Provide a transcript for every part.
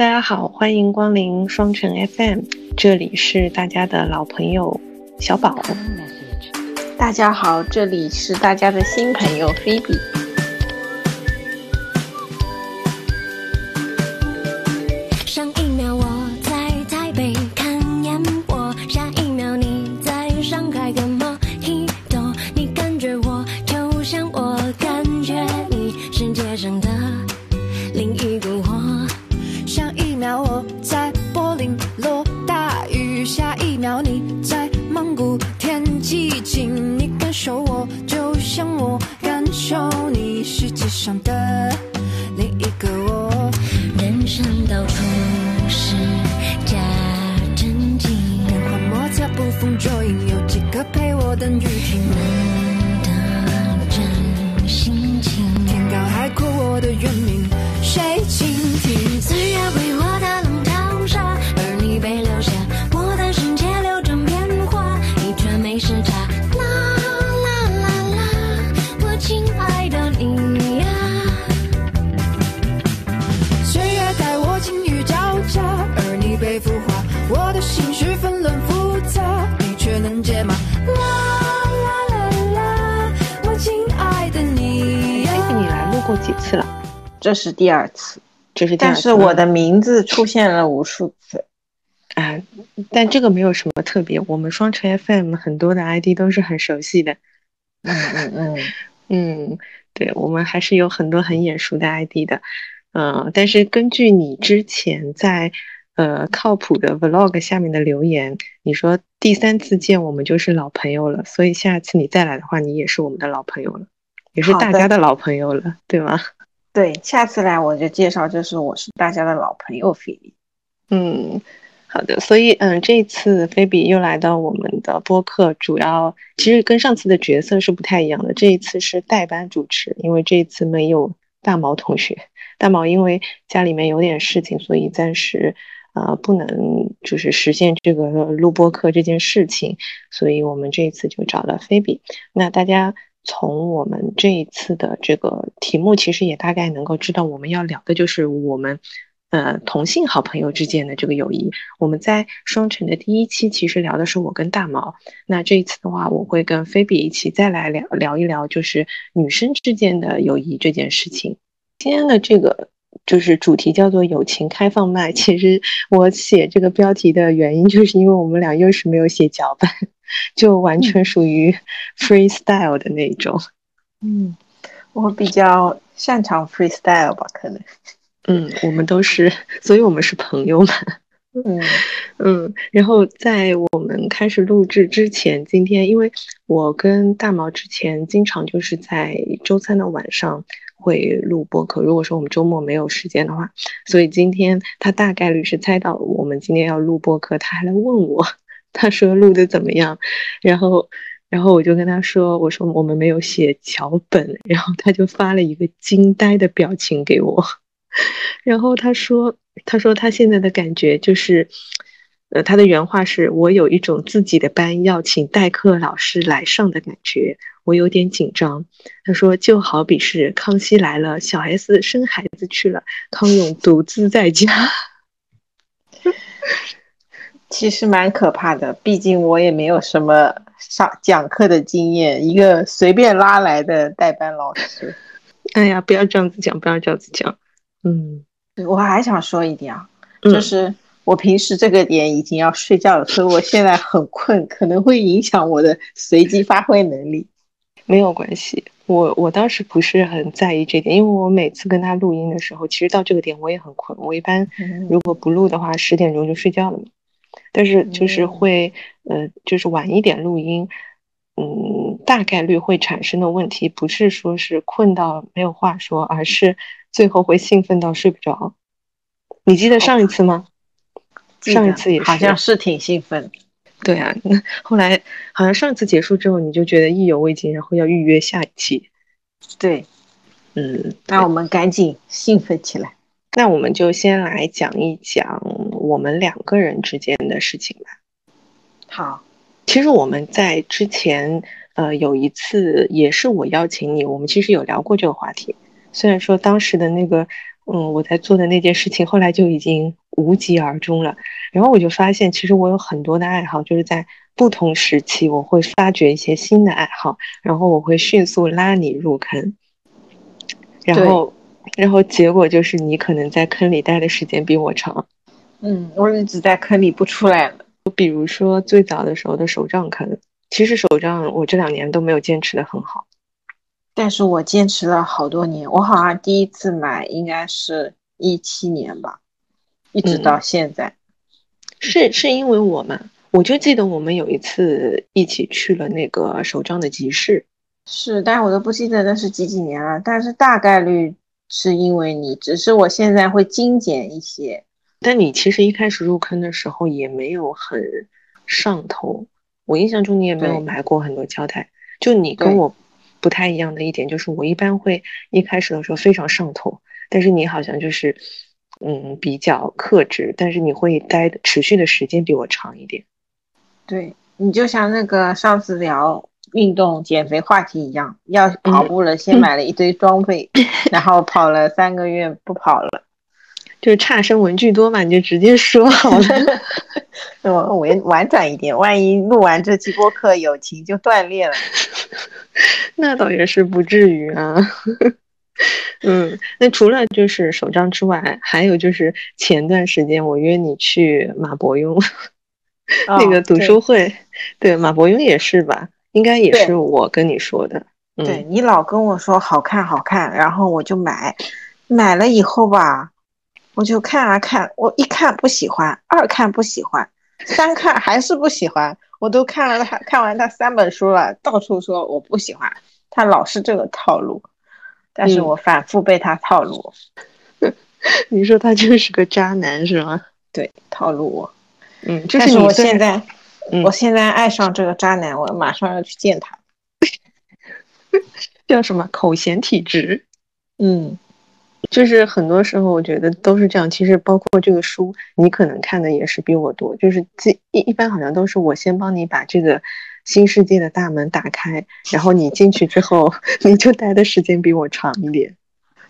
大家好，欢迎光临双城 FM，这里是大家的老朋友小宝。大家好，这里是大家的新朋友菲比。是第二次，这是第二次但是我的名字出现了无数次。啊，但这个没有什么特别，我们双城 FM 很多的 ID 都是很熟悉的。嗯嗯嗯，嗯，对，我们还是有很多很眼熟的 ID 的。嗯、但是根据你之前在呃靠谱的 Vlog 下面的留言，你说第三次见我们就是老朋友了，所以下次你再来的话，你也是我们的老朋友了，也是大家的老朋友了，对吗？对，下次来我就介绍，就是我是大家的老朋友菲比。嗯，好的，所以嗯，这次菲比又来到我们的播客，主要其实跟上次的角色是不太一样的，这一次是代班主持，因为这一次没有大毛同学，大毛因为家里面有点事情，所以暂时呃不能就是实现这个录播课这件事情，所以我们这一次就找了菲比。那大家从我们这一次的这个题目，其实也大概能够知道我们要聊的就是我们。呃，同性好朋友之间的这个友谊，我们在双城的第一期其实聊的是我跟大毛，那这一次的话，我会跟菲比一起再来聊聊一聊，就是女生之间的友谊这件事情。今天的这个就是主题叫做“友情开放麦”。其实我写这个标题的原因，就是因为我们俩又是没有写脚本，就完全属于 freestyle 的那种。嗯，我比较擅长 freestyle 吧，可能。嗯，我们都是，所以我们是朋友嘛。嗯 嗯，然后在我们开始录制之前，今天因为我跟大毛之前经常就是在周三的晚上会录播客，如果说我们周末没有时间的话，所以今天他大概率是猜到我们今天要录播客，他还来问我，他说录的怎么样，然后然后我就跟他说，我说我们没有写脚本，然后他就发了一个惊呆的表情给我。然后他说：“他说他现在的感觉就是，呃，他的原话是我有一种自己的班要请代课老师来上的感觉，我有点紧张。”他说：“就好比是康熙来了，小 S 生孩子去了，康永独自在家。其实蛮可怕的，毕竟我也没有什么上讲课的经验，一个随便拉来的代班老师。哎呀，不要这样子讲，不要这样子讲。嗯我还想说一点啊，嗯就是我平时这个点已经要睡觉了，所以我现在很困，可能会影响我的随机发挥能力。没有关系，我我当时不是很在意这点，因为我每次跟他录音的时候，其实到这个点我也很困，我一般如果不录的话，十点钟就睡觉了嘛。但是就是会，呃，就是晚一点录音，嗯，大概率会产生的问题，不是说是困到没有话说，而是最后会兴奋到睡不着。你记得上一次吗？上一次也是，好像是挺兴奋。对啊。那后来好像上次结束之后，你就觉得意犹未尽，然后要预约下一期。对，嗯，那我们赶紧兴奋起来。那我们就先来讲一讲我们两个人之间的事情吧。好，其实我们在之前，呃，有一次也是我邀请你，我们其实有聊过这个话题。虽然说当时的那个嗯，我在做的那件事情后来就已经无疾而终了。然后我就发现，其实我有很多的爱好，就是在不同时期我会发掘一些新的爱好，然后我会迅速拉你入坑，然后，然后结果就是你可能在坑里待的时间比我长。嗯，我一直在坑里不出来了。比如说最早的时候的手账坑，其实手账我这两年都没有坚持的很好。但是我坚持了好多年，我好像第一次买应该是一七年吧，一直到现在。是是因为我吗？我就记得我们有一次一起去了那个手账的集市。是，但是我都不记得那是几几年了。但是大概率是因为你，只是我现在会精简一些。但你其实一开始入坑的时候也没有很上头，我印象中你也没有买过很多胶带。就你跟我不太一样的一点就是，我一般会一开始的时候非常上头，但是你好像就是嗯比较克制，但是你会待持续的时间比我长一点。对你就像那个上次聊运动减肥话题一样，要跑步了，先买了一堆装备，然后跑了三个月不跑了。就是差生文具多嘛，你就直接说好了。我委婉转一点，万一录完这期播客友情就断裂了，那倒也是不至于啊。嗯，那除了就是手账之外，还有就是前段时间我约你去马伯庸 那个读书会，对马伯庸也是吧？应该也是我跟你说的。对你老跟我说好看好看，然后我就买，买了以后吧。我就看啊看，我一看不喜欢，二看不喜欢，三看还是不喜欢。我都看了他看完他三本书了，到处说我不喜欢，他老是这个套路，但是我反复被他套路。你说他就是个渣男是吗？对，套路我。嗯，但是我现在，我现在爱上这个渣男，我马上要去见他。叫什么口嫌体直？嗯。就是很多时候，我觉得都是这样。其实包括这个书，你可能看的也是比我多。就是这一一般好像都是我先帮你把这个新世界的大门打开，然后你进去之后，你就待的时间比我长一点。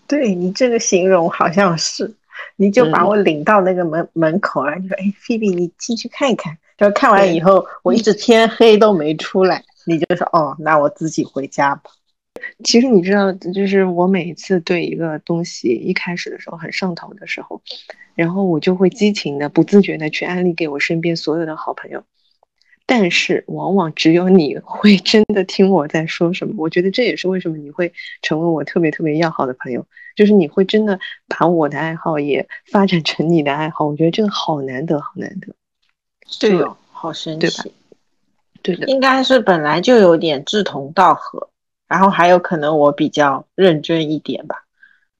对你这个形容好像是，你就把我领到那个门门口了。你说：“哎，菲比，你进去看一看。”就看完以后，我一直天黑都没出来，你就说：“哦，那我自己回家吧。”其实你知道，就是我每一次对一个东西一开始的时候很上头的时候，然后我就会激情的、不自觉的去安利给我身边所有的好朋友。但是往往只有你会真的听我在说什么。我觉得这也是为什么你会成为我特别特别要好的朋友，就是你会真的把我的爱好也发展成你的爱好。我觉得这个好难得，好难得。对哦，好神奇。对的，应该是本来就有点志同道合。然后还有可能我比较认真一点吧。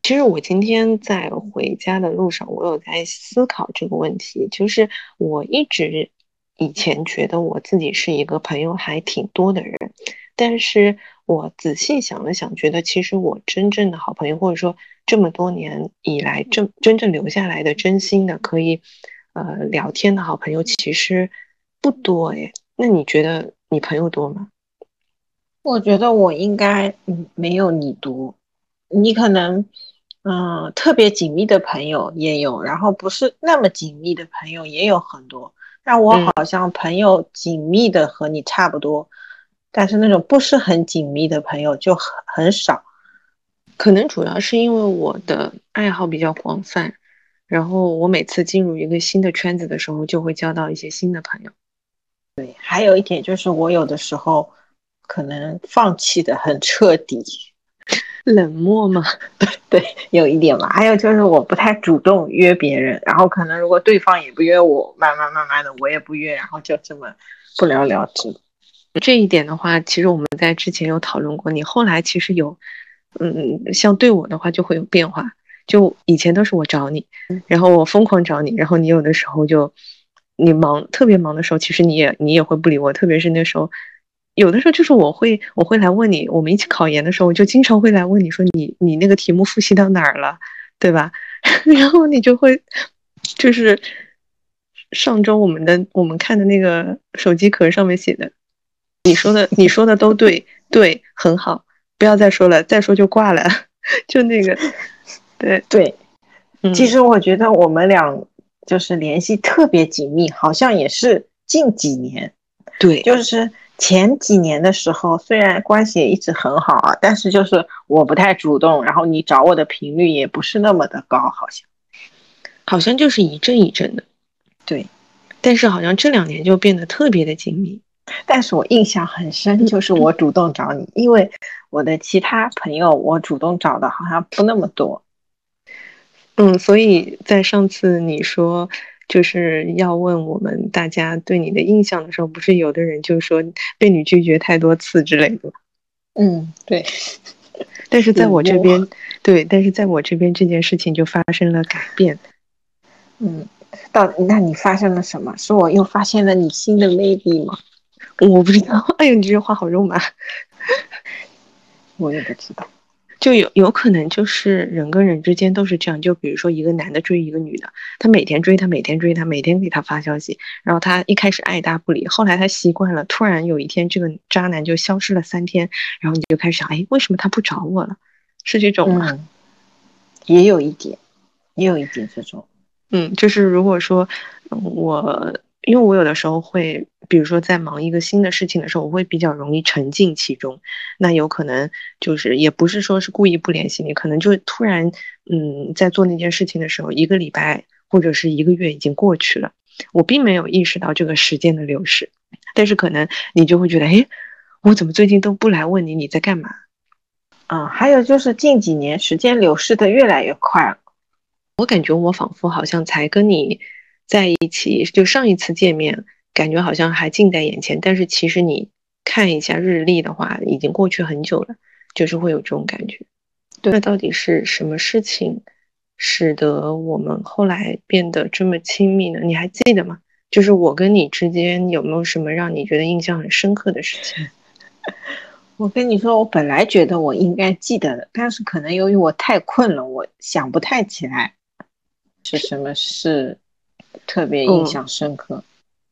其实我今天在回家的路上，我有在思考这个问题。就是我一直以前觉得我自己是一个朋友还挺多的人，但是我仔细想了想，觉得其实我真正的好朋友，或者说这么多年以来真真正留下来的真心的可以呃聊天的好朋友，其实不多诶。那你觉得你朋友多吗？我觉得我应该嗯没有你多，你可能嗯特别紧密的朋友也有，然后不是那么紧密的朋友也有很多。但我好像朋友紧密的和你差不多，但是那种不是很紧密的朋友就很很少。可能主要是因为我的爱好比较广泛，然后我每次进入一个新的圈子的时候，就会交到一些新的朋友。对，还有一点就是我有的时候。可能放弃的很彻底，冷漠吗？对对，有一点吧。还有就是我不太主动约别人，然后可能如果对方也不约我，慢慢慢慢的我也不约，然后就这么不了了之。这一点的话，其实我们在之前有讨论过。你后来其实有，嗯，像对我的话就会有变化。就以前都是我找你，然后我疯狂找你，然后你有的时候就你忙特别忙的时候，其实你也你也会不理我，特别是那时候。有的时候就是我会我会来问你，我们一起考研的时候，我就经常会来问你说你你那个题目复习到哪儿了，对吧？然后你就会就是上周我们的我们看的那个手机壳上面写的，你说的你说的都对对很好，不要再说了，再说就挂了，就那个对对，嗯。其实我觉得我们俩就是联系特别紧密，好像也是近几年，对，就是前几年的时候，虽然关系也一直很好啊，但是就是我不太主动，然后你找我的频率也不是那么的高，好像。好像就是一阵一阵的。对，但是好像这两年就变得特别的紧密。但是我印象很深，就是我主动找你，因为我的其他朋友我主动找的好像不那么多。嗯，所以在上次你说就是要问我们大家对你的印象的时候，不是有的人就说被你拒绝太多次之类的吗？嗯，对，但是在我这边，对，但是在我这边这件事情就发生了改变。嗯，到那你发生了什么？是我又发现了你新的魅力吗？我不知道，哎呦，你这句话好肉麻。我也不知道。就有有可能就是人跟人之间都是这样，就比如说一个男的追一个女的，他每天追她，每天追她，每天给她发消息，然后他一开始爱搭不理，后来他习惯了，突然有一天这个渣男就消失了三天，然后你就开始想，哎，为什么他不找我了？是这种吗？嗯，也有一点，也有一点这种。嗯，就是如果说嗯我，因为我有的时候会，比如说在忙一个新的事情的时候，我会比较容易沉浸其中。那有可能就是也不是说是故意不联系你，可能就突然，嗯，在做那件事情的时候，一个礼拜或者是一个月已经过去了，我并没有意识到这个时间的流逝，但是可能你就会觉得，哎，我怎么最近都不来问你你在干嘛？嗯，还有就是近几年时间流逝的越来越快了。我感觉我仿佛好像才跟你在一起，就上一次见面，感觉好像还近在眼前，但是其实你看一下日历的话，已经过去很久了，就是会有这种感觉。对那到底是什么事情使得我们后来变得这么亲密呢？你还记得吗？就是我跟你之间有没有什么让你觉得印象很深刻的事情？我跟你说，我本来觉得我应该记得的，但是可能由于我太困了，我想不太起来是什么事特别印象深刻。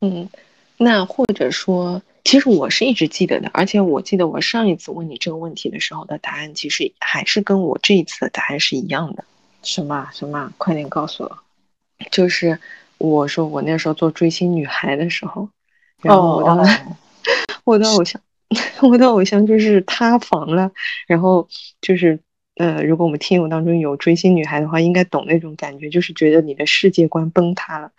嗯，那或者说，其实我是一直记得的，而且我记得我上一次问你这个问题的时候的答案，其实还是跟我这一次的答案是一样的，什么什么？快点告诉我！就是我说我那时候做追星女孩的时候，然后我的、哦 我的偶像，我的偶像就是塌房了，然后就是。呃，如果我们听友当中有追星女孩的话，应该懂那种感觉，就是觉得你的世界观崩塌了。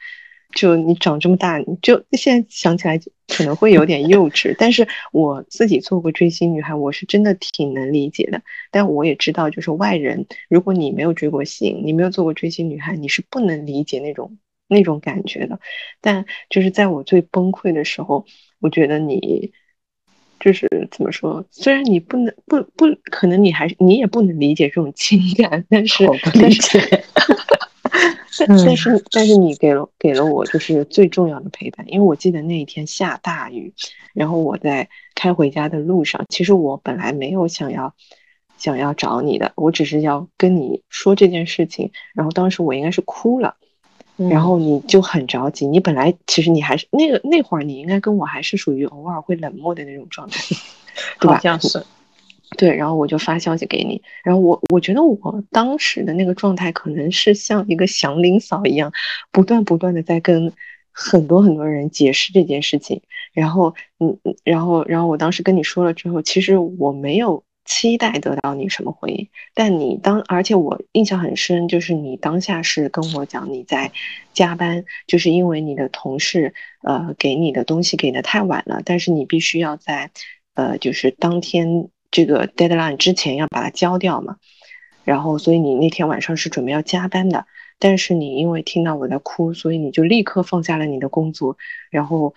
就你长这么大，你就现在想起来可能会有点幼稚，但是我自己做过追星女孩，我是真的挺能理解的。但我也知道，就是外人，如果你没有追过星，你没有做过追星女孩，你是不能理解那种那种感觉的。但就是在我最崩溃的时候，我觉得你。就是怎么说？虽然你不能不不，可能你还是你也不能理解这种情感，但是我不理解。但但是但是你给了给了我就是最重要的陪伴，因为我记得那一天下大雨，然后我在开回家的路上，其实我本来没有想要想要找你的，我只是要跟你说这件事情，然后当时我应该是哭了。然后你就很着急，你本来其实你还是那个那会儿，你应该跟我还是属于偶尔会冷漠的那种状态，对吧？好像是。对，然后我就发消息给你，然后我我觉得我当时的那个状态可能是像一个祥林嫂一样，不断不断的在跟很多很多人解释这件事情，然后嗯，然后然后我当时跟你说了之后，其实我没有。期待得到你什么回应？但你当，而且我印象很深，就是你当下是跟我讲你在加班，就是因为你的同事呃给你的东西给的太晚了，但是你必须要在呃就是当天这个 deadline 之前要把它交掉嘛。然后，所以你那天晚上是准备要加班的，但是你因为听到我在哭，所以你就立刻放下了你的工作，然后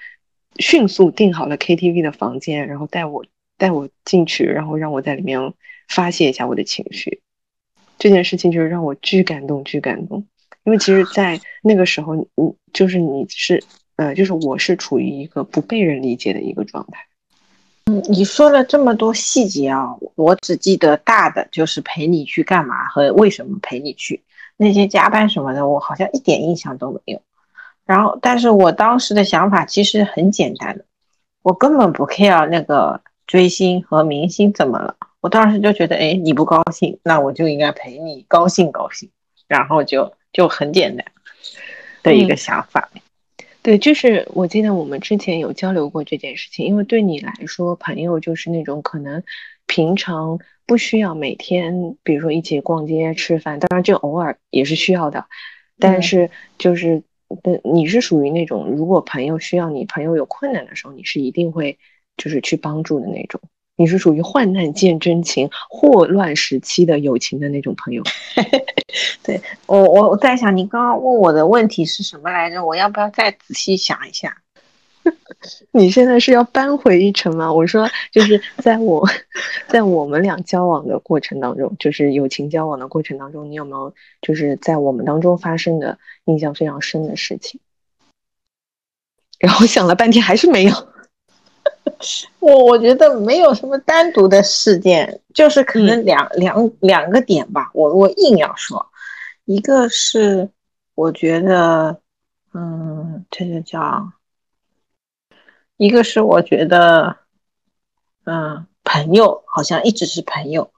迅速订好了 KTV 的房间，然后带我。带我进去，然后让我在里面发泄一下我的情绪。这件事情就是让我巨感动，巨感动。因为其实，在那个时候，你就是你是呃，就是我是处于一个不被人理解的一个状态。嗯，你说了这么多细节啊，我只记得大的，就是陪你去干嘛和为什么陪你去。那些加班什么的，我好像一点印象都没有。然后，但是我当时的想法其实很简单的，我根本不 care 那个。追星和明星怎么了？我当时就觉得，哎，你不高兴，那我就应该陪你高兴高兴，然后就就很简单的一个嗯想法。对，就是我记得我们之前有交流过这件事情，因为对你来说，朋友就是那种可能平常不需要每天，比如说一起逛街、吃饭，当然这偶尔也是需要的，但嗯是就是，呃，你是属于那种如果朋友需要你，朋友有困难的时候，你是一定会就是去帮助的那种，你是属于患难见真情、霍乱时期的友情的那种朋友。对我我我在想，你刚刚问我的问题是什么来着？我要不要再仔细想一下？你现在是要扳回一城吗？我说，就是在我，在我们俩交往的过程当中，就是友情交往的过程当中，你有没有就是在我们当中发生的印象非常深的事情？然后想了半天还是没有。我我觉得没有什么单独的事件，就是可能两、两两个点吧。我我硬要说，一个是我觉得，嗯，这就叫，一个是我觉得，嗯，朋友好像一直是朋友，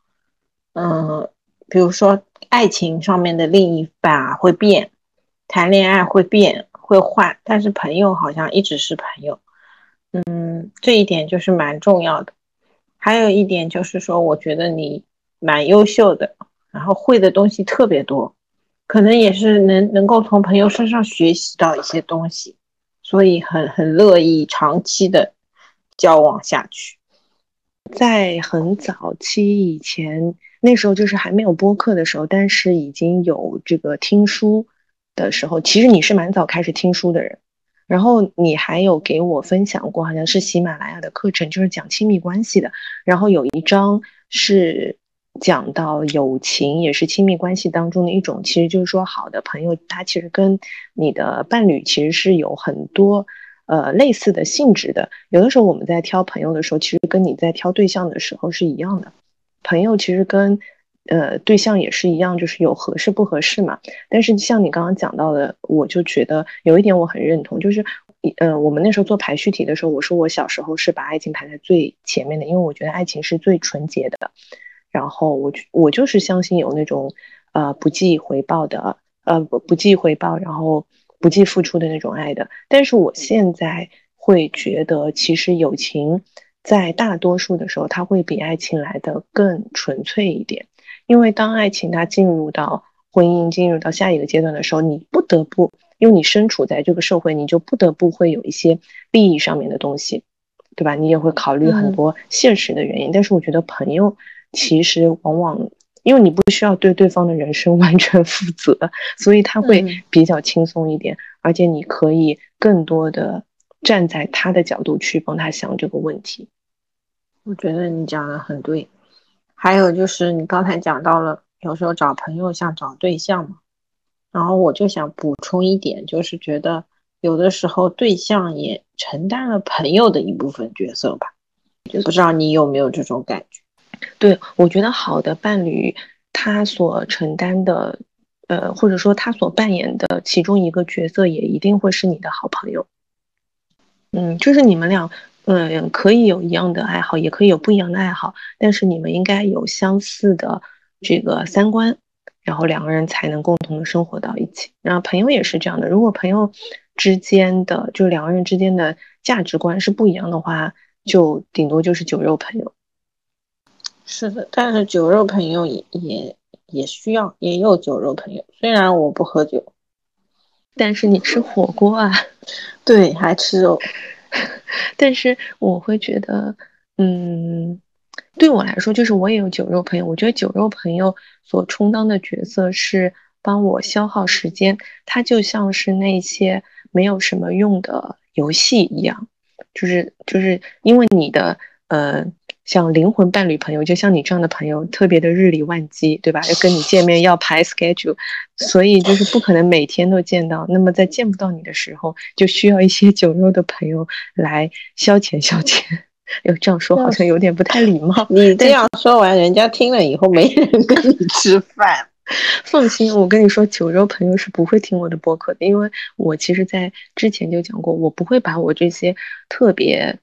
嗯，比如说爱情上面的另一半啊会变，谈恋爱会变会换，但是朋友好像一直是朋友。嗯，这一点就是蛮重要的。还有一点就是说，我觉得你蛮优秀的，然后会的东西特别多，可能也是能能够从朋友身上学习到一些东西，所以很很乐意长期的交往下去。在很早期以前，那时候就是还没有播客的时候，但是已经有这个听书的时候，其实你是蛮早开始听书的人。然后你还有给我分享过，好像是喜马拉雅的课程，就是讲亲密关系的。然后有一章是讲到友情，也是亲密关系当中的一种。其实就是说，好的朋友，他其实跟你的伴侣其实是有很多呃类似的性质的。有的时候我们在挑朋友的时候，其实跟你在挑对象的时候是一样的。朋友其实跟呃，对象也是一样，就是有合适不合适嘛。但是像你刚刚讲到的，我就觉得有一点我很认同，就是，呃，我们那时候做排序题的时候，我说我小时候是把爱情排在最前面的，因为我觉得爱情是最纯洁的。然后我我就是相信有那种呃不计回报的，呃不不计回报，然后不计付出的那种爱的。但是我现在会觉得，其实友情在大多数的时候，它会比爱情来的更纯粹一点。因为当爱情它进入到婚姻，进入到下一个阶段的时候，你不得不，因为你身处在这个社会，你就不得不会有一些利益上面的东西，对吧？你也会考虑很多现实的原因。但是我觉得朋友其实往往，因为你不需要对对方的人生 完全负责，所以他会嗯比较轻松一点，而且你可以更多的站在他的角度去帮他想这个问题。我觉得你讲的很对。还有就是你刚才讲到了，有时候找朋友像找对象嘛，然后我就想补充一点，就是觉得有的时候对象也承担了朋友的一部分角色吧，就不知道你有没有这种感觉？对，我觉得好的伴侣，他所承担的，呃，或者说他所扮演的其中一个角色，也一定会是你的好朋友。嗯，就是你们俩，嗯，可以有一样的爱好，也可以有不一样的爱好，但是你们应该有相似的这个三观，然后两个人才能共同的生活到一起。然后朋友也是这样的，如果朋友之间的，就两个人之间的价值观是不一样的话，就顶多就是酒肉朋友。是的，但是酒肉朋友也也也需要，也有酒肉朋友。虽然我不喝酒，但是你吃火锅啊，对，还吃肉。但是我会觉得，嗯，对我来说，就是我也有酒肉朋友。我觉得酒肉朋友所充当的角色是帮我消耗时间，他就像是那些没有什么用的游戏一样，就是就是因为你的呃。像灵魂伴侣朋友，就像你这样的朋友，特别的日理万机，对吧？要跟你见面要排 schedule，所以就是不可能每天都见到。那么在见不到你的时候，就需要一些酒肉的朋友来消遣消遣。哟，这样说好像有点不太礼貌。你这样说完，人家听了以后没人跟你吃饭。放心，我跟你说，酒肉朋友是不会听我的播客的，因为我其实在之前就讲过，我不会把我这些特别，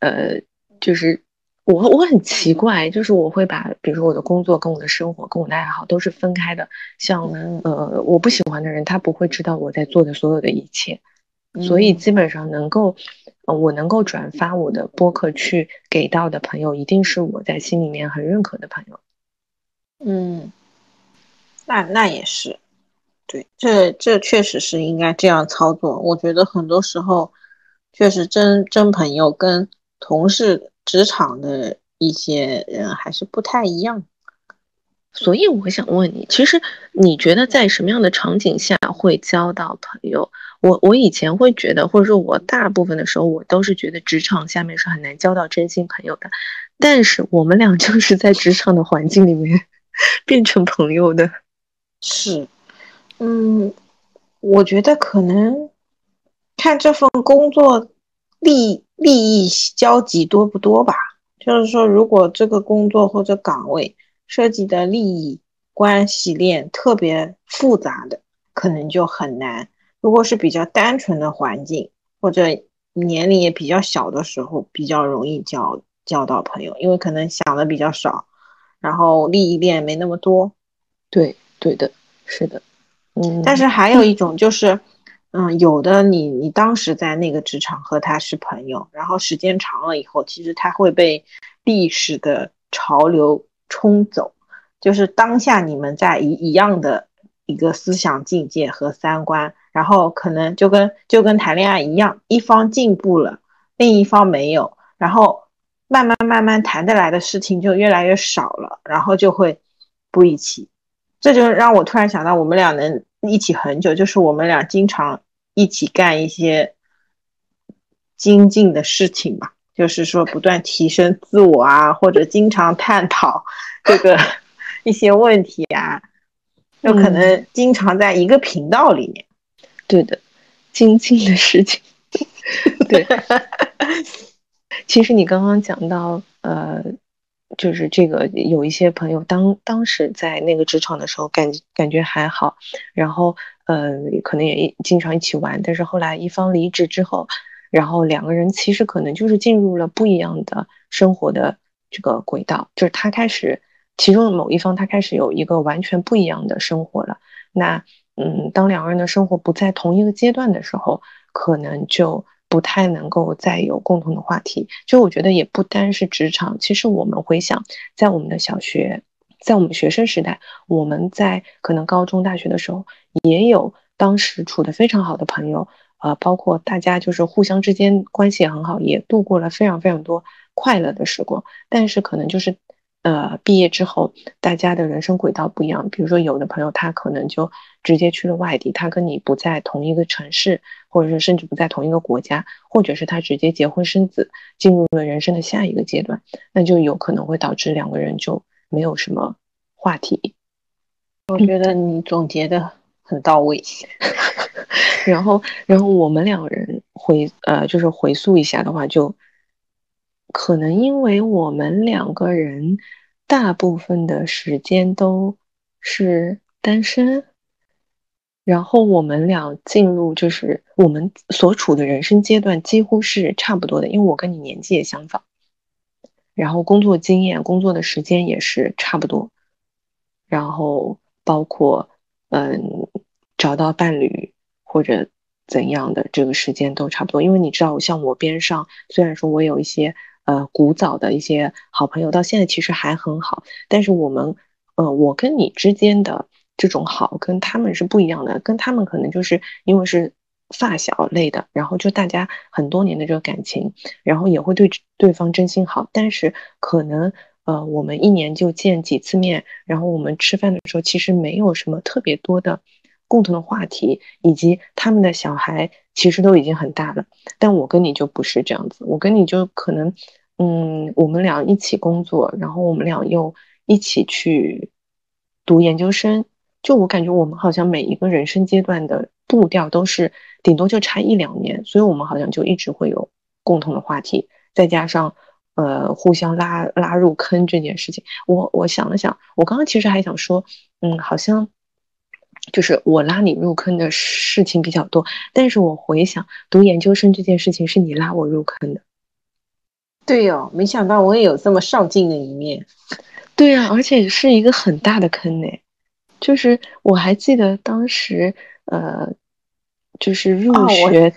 呃，就是。我我很奇怪，就是我会把，比如说我的工作跟我的生活跟我的爱好都是分开的。像嗯呃，我不喜欢的人，他不会知道我在做的所有的一切，所以嗯基本上能够，呃，我能够转发我的播客去给到的朋友，一定是我在心里面很认可的朋友。嗯，那那也是，对，这这确实是应该这样操作。我觉得很多时候，确实真真朋友跟同事、职场的一些人还是不太一样。所以我想问你，其实你觉得在什么样的场景下会交到朋友？我我以前会觉得，或者说我大部分的时候，我都是觉得职场下面是很难交到真心朋友的。但是我们俩就是在职场的环境里面 变成朋友的。是，嗯，我觉得可能看这份工作利利益交集多不多吧。就是说，如果这个工作或者岗位涉及的利益关系链特别复杂的，可能就很难。如果是比较单纯的环境，或者年龄也比较小的时候，比较容易交交到朋友，因为可能想的比较少，然后利益链没那么多。对，对的，是的，嗯。但是还有一种就是，嗯，嗯有的你你当时在那个职场和他是朋友，然后时间长了以后，其实他会被历史的潮流冲走，就是当下你们在一一样的一个思想境界和三观，然后可能就跟就跟谈恋爱一样，一方进步了，另一方没有，然后慢慢慢慢谈得来的事情就越来越少了，然后就会不一起。这就让我突然想到，我们俩能一起很久，就是我们俩经常一起干一些精进的事情吧，就是说不断提升自我啊，或者经常探讨这个 一些问题啊，有可能经常在一个频道里面。对的，精进的事情。对，其实你刚刚讲到，呃，就是这个有一些朋友当当时在那个职场的时候感感觉还好，然后呃可能也经常一起玩，但是后来一方离职之后，然后两个人其实可能就是进入了不一样的生活的这个轨道，就是他开始其中的某一方他开始有一个完全不一样的生活了。那嗯，当两个人的生活不在同一个阶段的时候，可能就不太能够再有共同的话题。就我觉得也不单是职场，其实我们回想，在我们的小学，在我们学生时代，我们在可能高中、大学的时候，也有当时处的非常好的朋友，呃，包括大家就是互相之间关系也很好，也度过了非常非常多快乐的时光。但是可能就是。呃，毕业之后，大家的人生轨道不一样。比如说，有的朋友他可能就直接去了外地，他跟你不在同一个城市，或者是甚至不在同一个国家，或者是他直接结婚生子，进入了人生的下一个阶段，那就有可能会导致两个人就没有什么话题。我觉得你总结的很到位。然后，然后我们两个人回呃，就是回溯一下的话，就。可能因为我们两个人大部分的时间都是单身，然后我们俩进入就是我们所处的人生阶段几乎是差不多的，因为我跟你年纪也相仿，然后工作经验、工作的时间也是差不多，然后包括嗯找到伴侣或者怎样的这个时间都差不多，因为你知道，像我边上虽然说我有一些。呃，古早的一些好朋友到现在其实还很好，但是我们，呃，我跟你之间的这种好跟他们是不一样的，跟他们可能就是因为是发小类的，然后就大家很多年的这个感情，然后也会对对方真心好，但是可能呃，我们一年就见几次面，然后我们吃饭的时候其实没有什么特别多的共同的话题，以及他们的小孩其实都已经很大了，但我跟你就不是这样子，我跟你就可能。嗯，我们俩一起工作，然后我们俩又一起去读研究生。就我感觉，我们好像每一个人生阶段的步调都是顶多就差一两年，所以我们好像就一直会有共同的话题。再加上呃，互相拉拉入坑这件事情，我我想了想，我刚刚其实还想说，嗯，好像就是我拉你入坑的事情比较多，但是我回想读研究生这件事情是你拉我入坑的。对哦，没想到我也有这么上进的一面。对呀、而且是一个很大的坑呢。就是我还记得当时，呃，就是入哦我学，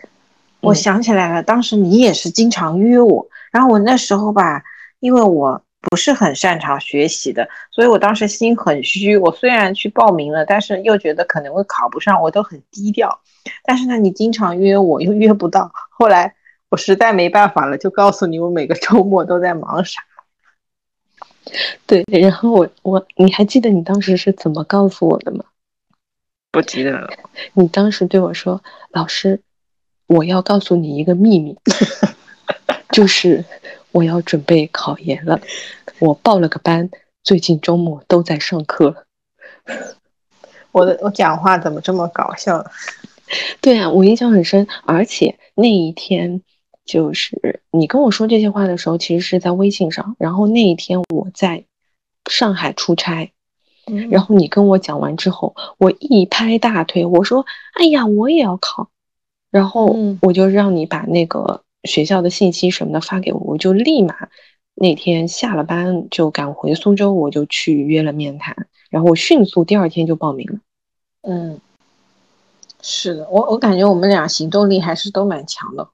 我嗯想起来了，当时你也是经常约我，然后我那时候吧，因为我不是很擅长学习的，所以我当时心很虚。我虽然去报名了，但是又觉得可能会考不上，我都很低调。但是呢，你经常约我，又约不到，后来我实在没办法了，就告诉你我每个周末都在忙啥。对，然后我我你还记得你当时是怎么告诉我的吗？不记得了。你当时对我说：“老师，我要告诉你一个秘密，就是我要准备考研了，我报了个班，最近周末都在上课。我的我讲话怎么这么搞笑？”对啊，我印象很深，而且那一天就是你跟我说这些话的时候，其实是在微信上，然后那一天我在上海出差。然后你跟我讲完之后，我一拍大腿，我说：“哎呀，我也要考。”然后嗯我就让你把那个学校的信息什么的发给我，我就立马那天下了班就赶回苏州，我就去约了面谈，然后我迅速第二天就报名了。嗯，是的，我我感觉我们俩行动力还是都蛮强的。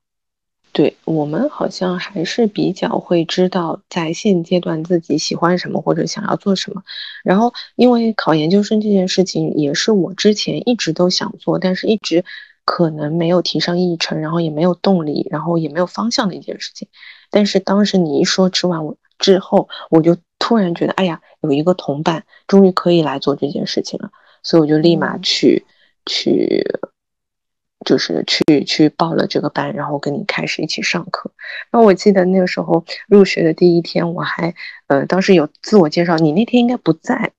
对我们好像还是比较会知道在现阶段自己喜欢什么或者想要做什么。然后，因为考研究生这件事情也是我之前一直都想做，但是一直可能没有提上议程，然后也没有动力，然后也没有方向的一件事情。但是当时你一说吃完我之后，我就突然觉得，哎呀，有一个同伴终于可以来做这件事情了，所以我就立马嗯去、去。就是去去报了这个班，然后跟你开始一起上课。然后我记得那个时候入学的第一天，我还呃当时有自我介绍，你那天应该不在。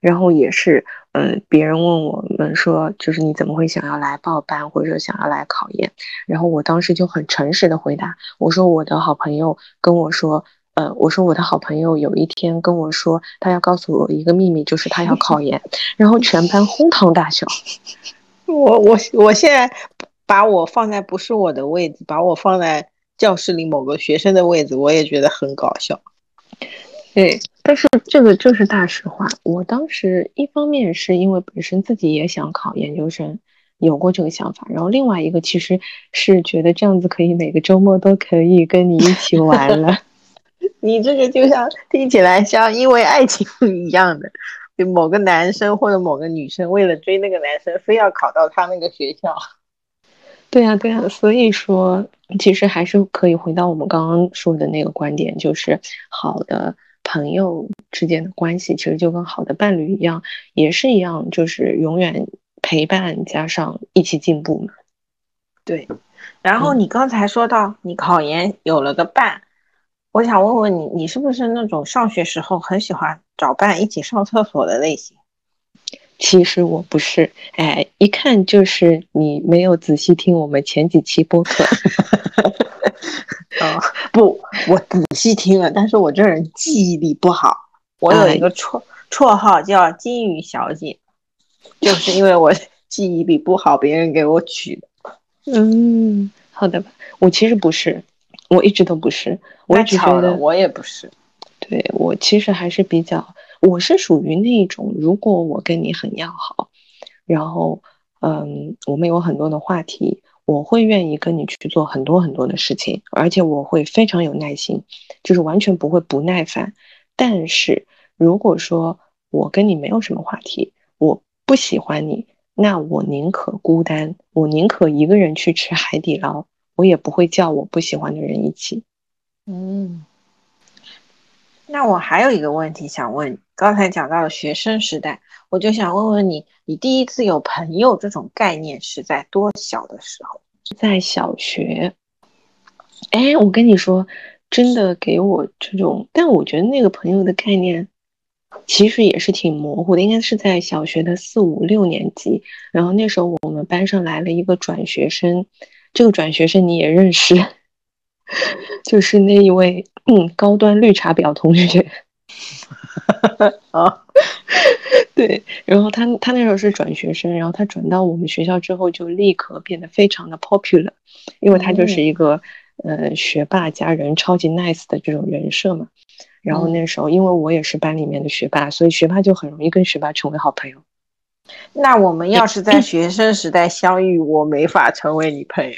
然后也是，嗯、别人问我们说，就是你怎么会想要来报班，或者想要来考研？然后我当时就很诚实的回答，我说我的好朋友跟我说，呃，我说我的好朋友有一天跟我说，他要告诉我一个秘密，就是他要考研，然后全班哄堂大笑。我我我现在把我放在不是我的位置，把我放在教室里某个学生的位置，我也觉得很搞笑。对，但是这个就是大实话。我当时一方面是因为本身自己也想考研究生，有过这个想法，然后另外一个其实是觉得这样子可以每个周末都可以跟你一起玩了。你这个就像听起来像因为爱情一样的，就某个男生或者某个女生为了追那个男生，非要考到他那个学校。对呀，对呀，所以说其实还是可以回到我们刚刚说的那个观点，就是好的朋友之间的关系，其实就跟好的伴侣一样，也是一样，就是永远陪伴加上一起进步嘛。对，然后嗯你刚才说到你考研有了个伴，我想问问你，你是不是那种上学时候很喜欢找伴一起上厕所的类型？其实我不是，哎，一看就是你没有仔细听我们前几期播客。啊、不，我仔细听了，但是我这人记忆力不好，我有一个绰绰号叫金鱼小姐，就是因为我记忆力不好，别人给我取的。嗯，好的吧，我其实不是，我一直都不是，我一直觉得，我也不是。对，我其实还是比较，我是属于那种，如果我跟你很要好，然后嗯，我们有很多的话题，我会愿意跟你去做很多很多的事情，而且我会非常有耐心，就是完全不会不耐烦。但是如果说我跟你没有什么话题，我不喜欢你，那我宁可孤单，我宁可一个人去吃海底捞，我也不会叫我不喜欢的人一起。嗯，那我还有一个问题想问，刚才讲到了学生时代，我就想问问你，你第一次有朋友这种概念是在多小的时候？在小学，哎，我跟你说，真的给我这种，但我觉得那个朋友的概念其实也是挺模糊的，应该是在小学的四五六年级。然后那时候我们班上来了一个转学生，这个转学生你也认识，就是那一位嗯高端绿茶婊同学。啊，对，然后他他那时候是转学生，然后他转到我们学校之后，就立刻变得非常的 popular，因为他就是一个、呃学霸加人超级 nice 的这种人设嘛。然后嗯那时候，因为我也是班里面的学霸，所以学霸就很容易跟学霸成为好朋友。那我们要是在学生时代相遇，我没法成为你朋友，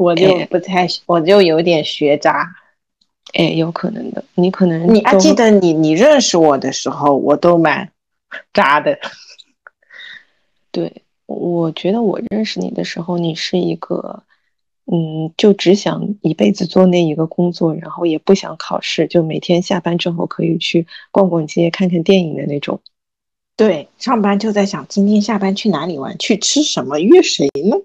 我就哎不太，我就有点学渣。哎，有可能的，你可能你还都记得你你认识我的时候，我都蛮 渣的。对，我觉得我认识你的时候，你是一个，嗯，就只想一辈子做那一个工作，然后也不想考试，就每天下班之后可以去逛逛街、看看电影的那种。对，上班就在想今天下班去哪里玩，去吃什么，约谁呢？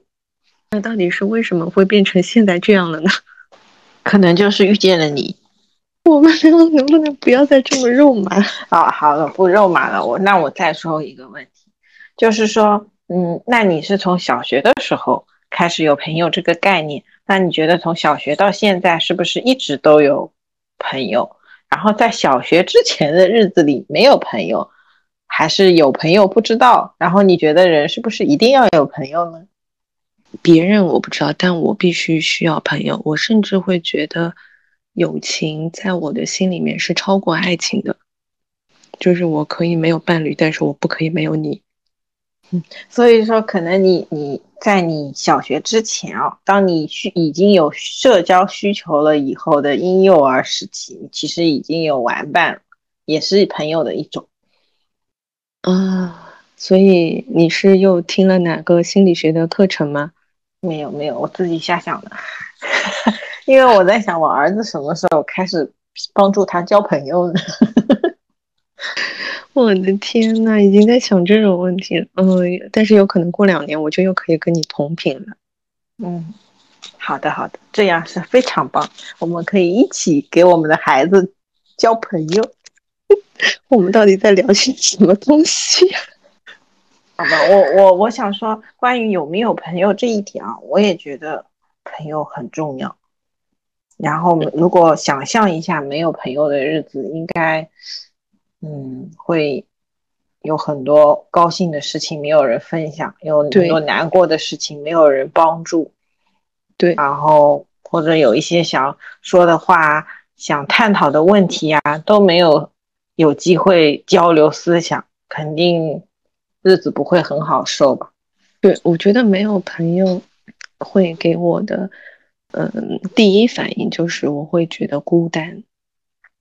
那到底是为什么会变成现在这样了呢？可能就是遇见了你。我们两个能不能不要再这么肉麻？啊，好了，不肉麻了。我那我再说一个问题，就是说，嗯，那你是从小学的时候开始有朋友这个概念？那你觉得从小学到现在是不是一直都有朋友？然后在小学之前的日子里没有朋友，还是有朋友不知道？然后你觉得人是不是一定要有朋友呢？别人我不知道，但我必须需要朋友。我甚至会觉得，友情在我的心里面是超过爱情的。就是我可以没有伴侣，但是我不可以没有你。嗯所以说，可能你你在你小学之前啊，当你需已经有社交需求了以后的婴幼儿时期，你其实已经有玩伴了，也是朋友的一种。啊，所以你是又听了哪个心理学的课程吗？没有没有，我自己瞎想的，因为我在想我儿子什么时候开始帮助他交朋友呢？我的天呐，已经在想这种问题了。嗯，但是有可能过两年我就又可以跟你同频了。嗯，好的好的，这样是非常棒，我们可以一起给我们的孩子交朋友。我们到底在聊些什么东西呀、好吧，我我我想说，关于有没有朋友这一点啊，我也觉得朋友很重要。然后，如果想象一下没有朋友的日子，应该，嗯，会有很多高兴的事情没有人分享，有很多难过的事情没有人帮助，对。然后或者有一些想说的话、想探讨的问题啊，都没有有机会交流思想，肯定日子不会很好受吧？对，我觉得没有朋友会给我的，嗯，第一反应就是我会觉得孤单。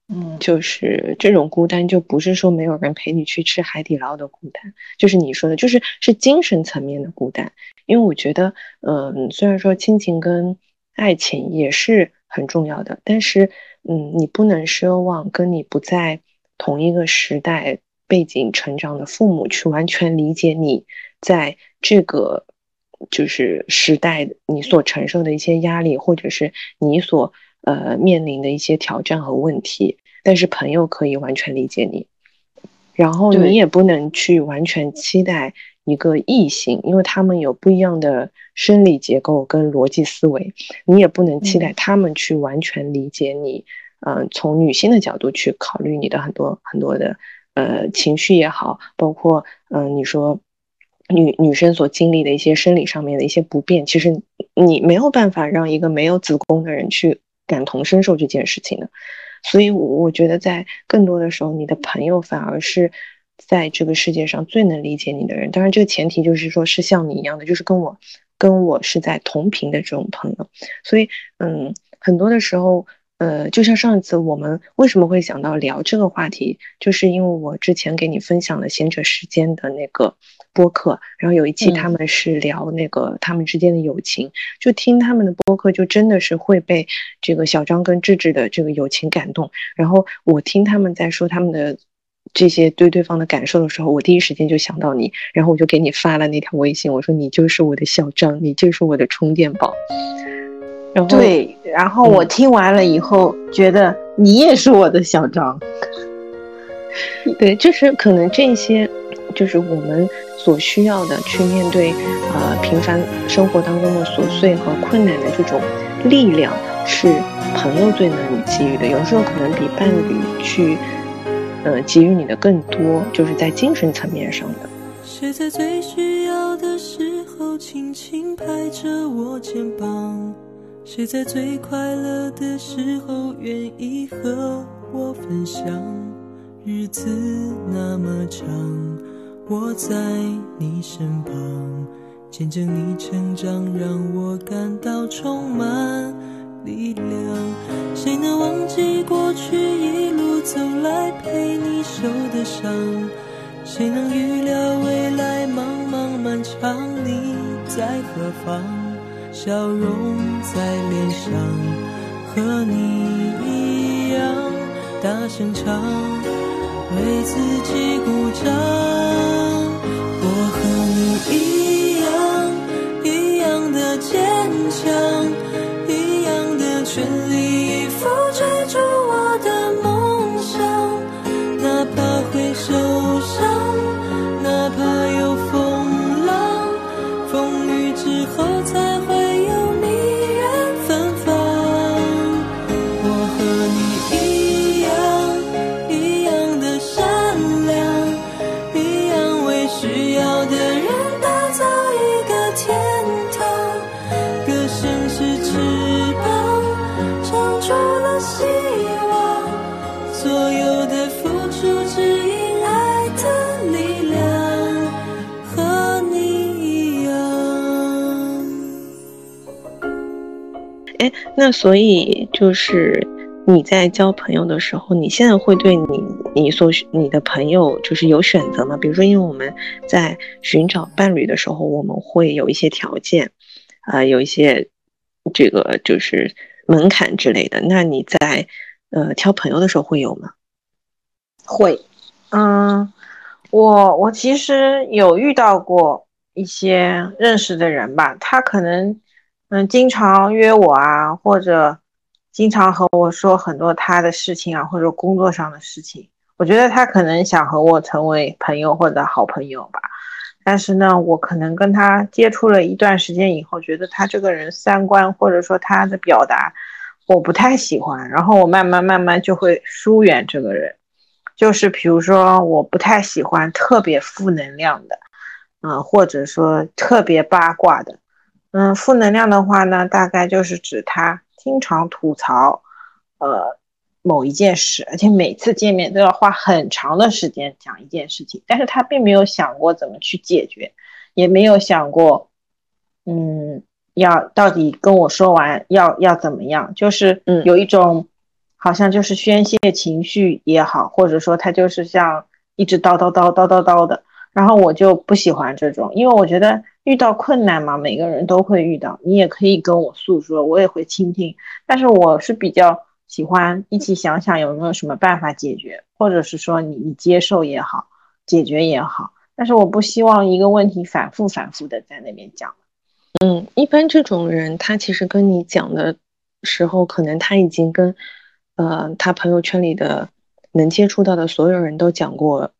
嗯，就是这种孤单，就不是说没有人陪你去吃海底捞的孤单，就是你说的，就是是精神层面的孤单。因为我觉得，嗯，虽然说亲情跟爱情也是很重要的，但是，嗯，你不能奢望跟你不在同一个时代背景成长的父母去完全理解你在这个就是时代你所承受的一些压力，或者是你所呃面临的一些挑战和问题，但是朋友可以完全理解你，然后你也不能去完全期待一个异性，因为他们有不一样的生理结构跟逻辑思维，你也不能期待他们去完全理解你，嗯、从女性的角度去考虑你的很多很多的呃情绪也好，包括嗯、你说。女女生所经历的一些生理上面的一些不便，其实你没有办法让一个没有子宫的人去感同身受这件事情的，所以我我觉得在更多的时候，你的朋友反而是在这个世界上最能理解你的人。当然，这个前提就是说是像你一样的，就是跟我跟我是在同频的这种朋友。所以，嗯，很多的时候。呃，就像上一次我们为什么会想到聊这个话题，就是因为我之前给你分享了贤者时间的那个播客，然后有一期嗯他们是聊那个他们之间的友情，就听他们的播客，就真的是会被这个小张跟智智的这个友情感动。然后我听他们在说他们的这些对对方的感受的时候，我第一时间就想到你，然后我就给你发了那条微信，我说你就是我的小张，你就是我的充电宝。然后对。然后我嗯听完了以后，觉得你也是我的小张。对，就是可能这些，就是我们所需要的去面对呃平凡生活当中的琐碎和困难的这种力量，是朋友最能给予的。有时候可能比伴侣去呃给予你的更多，就是在精神层面上的。谁在最需要的时候轻轻拍着我肩膀？谁在最快乐的时候愿意和我分享？日子那么长，我在你身旁，见证你成长，让我感到充满力量。谁能忘记过去一路走来陪你受的伤？谁能预料未来茫茫漫长，你在何方？笑容在脸上，和你一样大声唱，为自己鼓掌。我和你一样，一样的坚强，一样的全力以赴那所以就是你在交朋友的时候，你现在会对你你所你的朋友就是有选择吗？比如说，因为我们在寻找伴侣的时候，我们会有一些条件，啊、有一些这个就是门槛之类的。那你在呃挑朋友的时候会有吗？会，嗯，我我其实有遇到过一些认识的人吧，他可能嗯经常约我啊，或者经常和我说很多他的事情啊，或者工作上的事情。我觉得他可能想和我成为朋友或者好朋友吧，但是呢，我可能跟他接触了一段时间以后，觉得他这个人三观或者说他的表达我不太喜欢，然后我慢慢慢慢就会疏远这个人。就是比如说，我不太喜欢特别负能量的，嗯、或者说特别八卦的，嗯，负能量的话呢，大概就是指他经常吐槽，呃，某一件事，而且每次见面都要花很长的时间讲一件事情，但是他并没有想过怎么去解决，也没有想过，嗯，要到底跟我说完要要怎么样，就是嗯有一种。好像就是宣泄情绪也好，或者说他就是像一直叨叨叨叨叨叨的，然后我就不喜欢这种，因为我觉得遇到困难嘛，每个人都会遇到，你也可以跟我诉说，我也会倾听，但是我是比较喜欢一起想想有没有什么办法解决，或者是说你你接受也好，解决也好，但是我不希望一个问题反复反复的在那边讲。嗯，一般这种人，他其实跟你讲的时候，可能他已经跟呃他朋友圈里的能接触到的所有人都讲过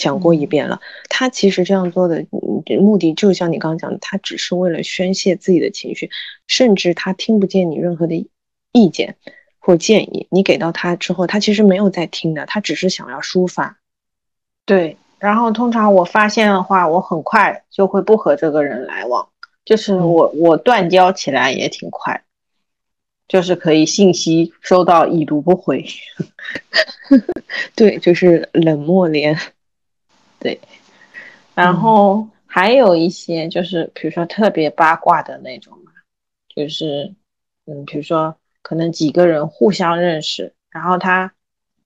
讲过一遍了。他其实这样做的嗯目的，就像你刚刚讲的，他只是为了宣泄自己的情绪，甚至他听不见你任何的意见或建议，你给到他之后，他其实没有在听的，他只是想要抒发。对，然后通常我发现的话，我很快就会不和这个人来往，就是我我断交起来也挺快，就是可以信息收到已读不回。对，就是冷漠连。然后还有一些就是，比如说特别八卦的那种嘛，就是嗯，比如说可能几个人互相认识，然后他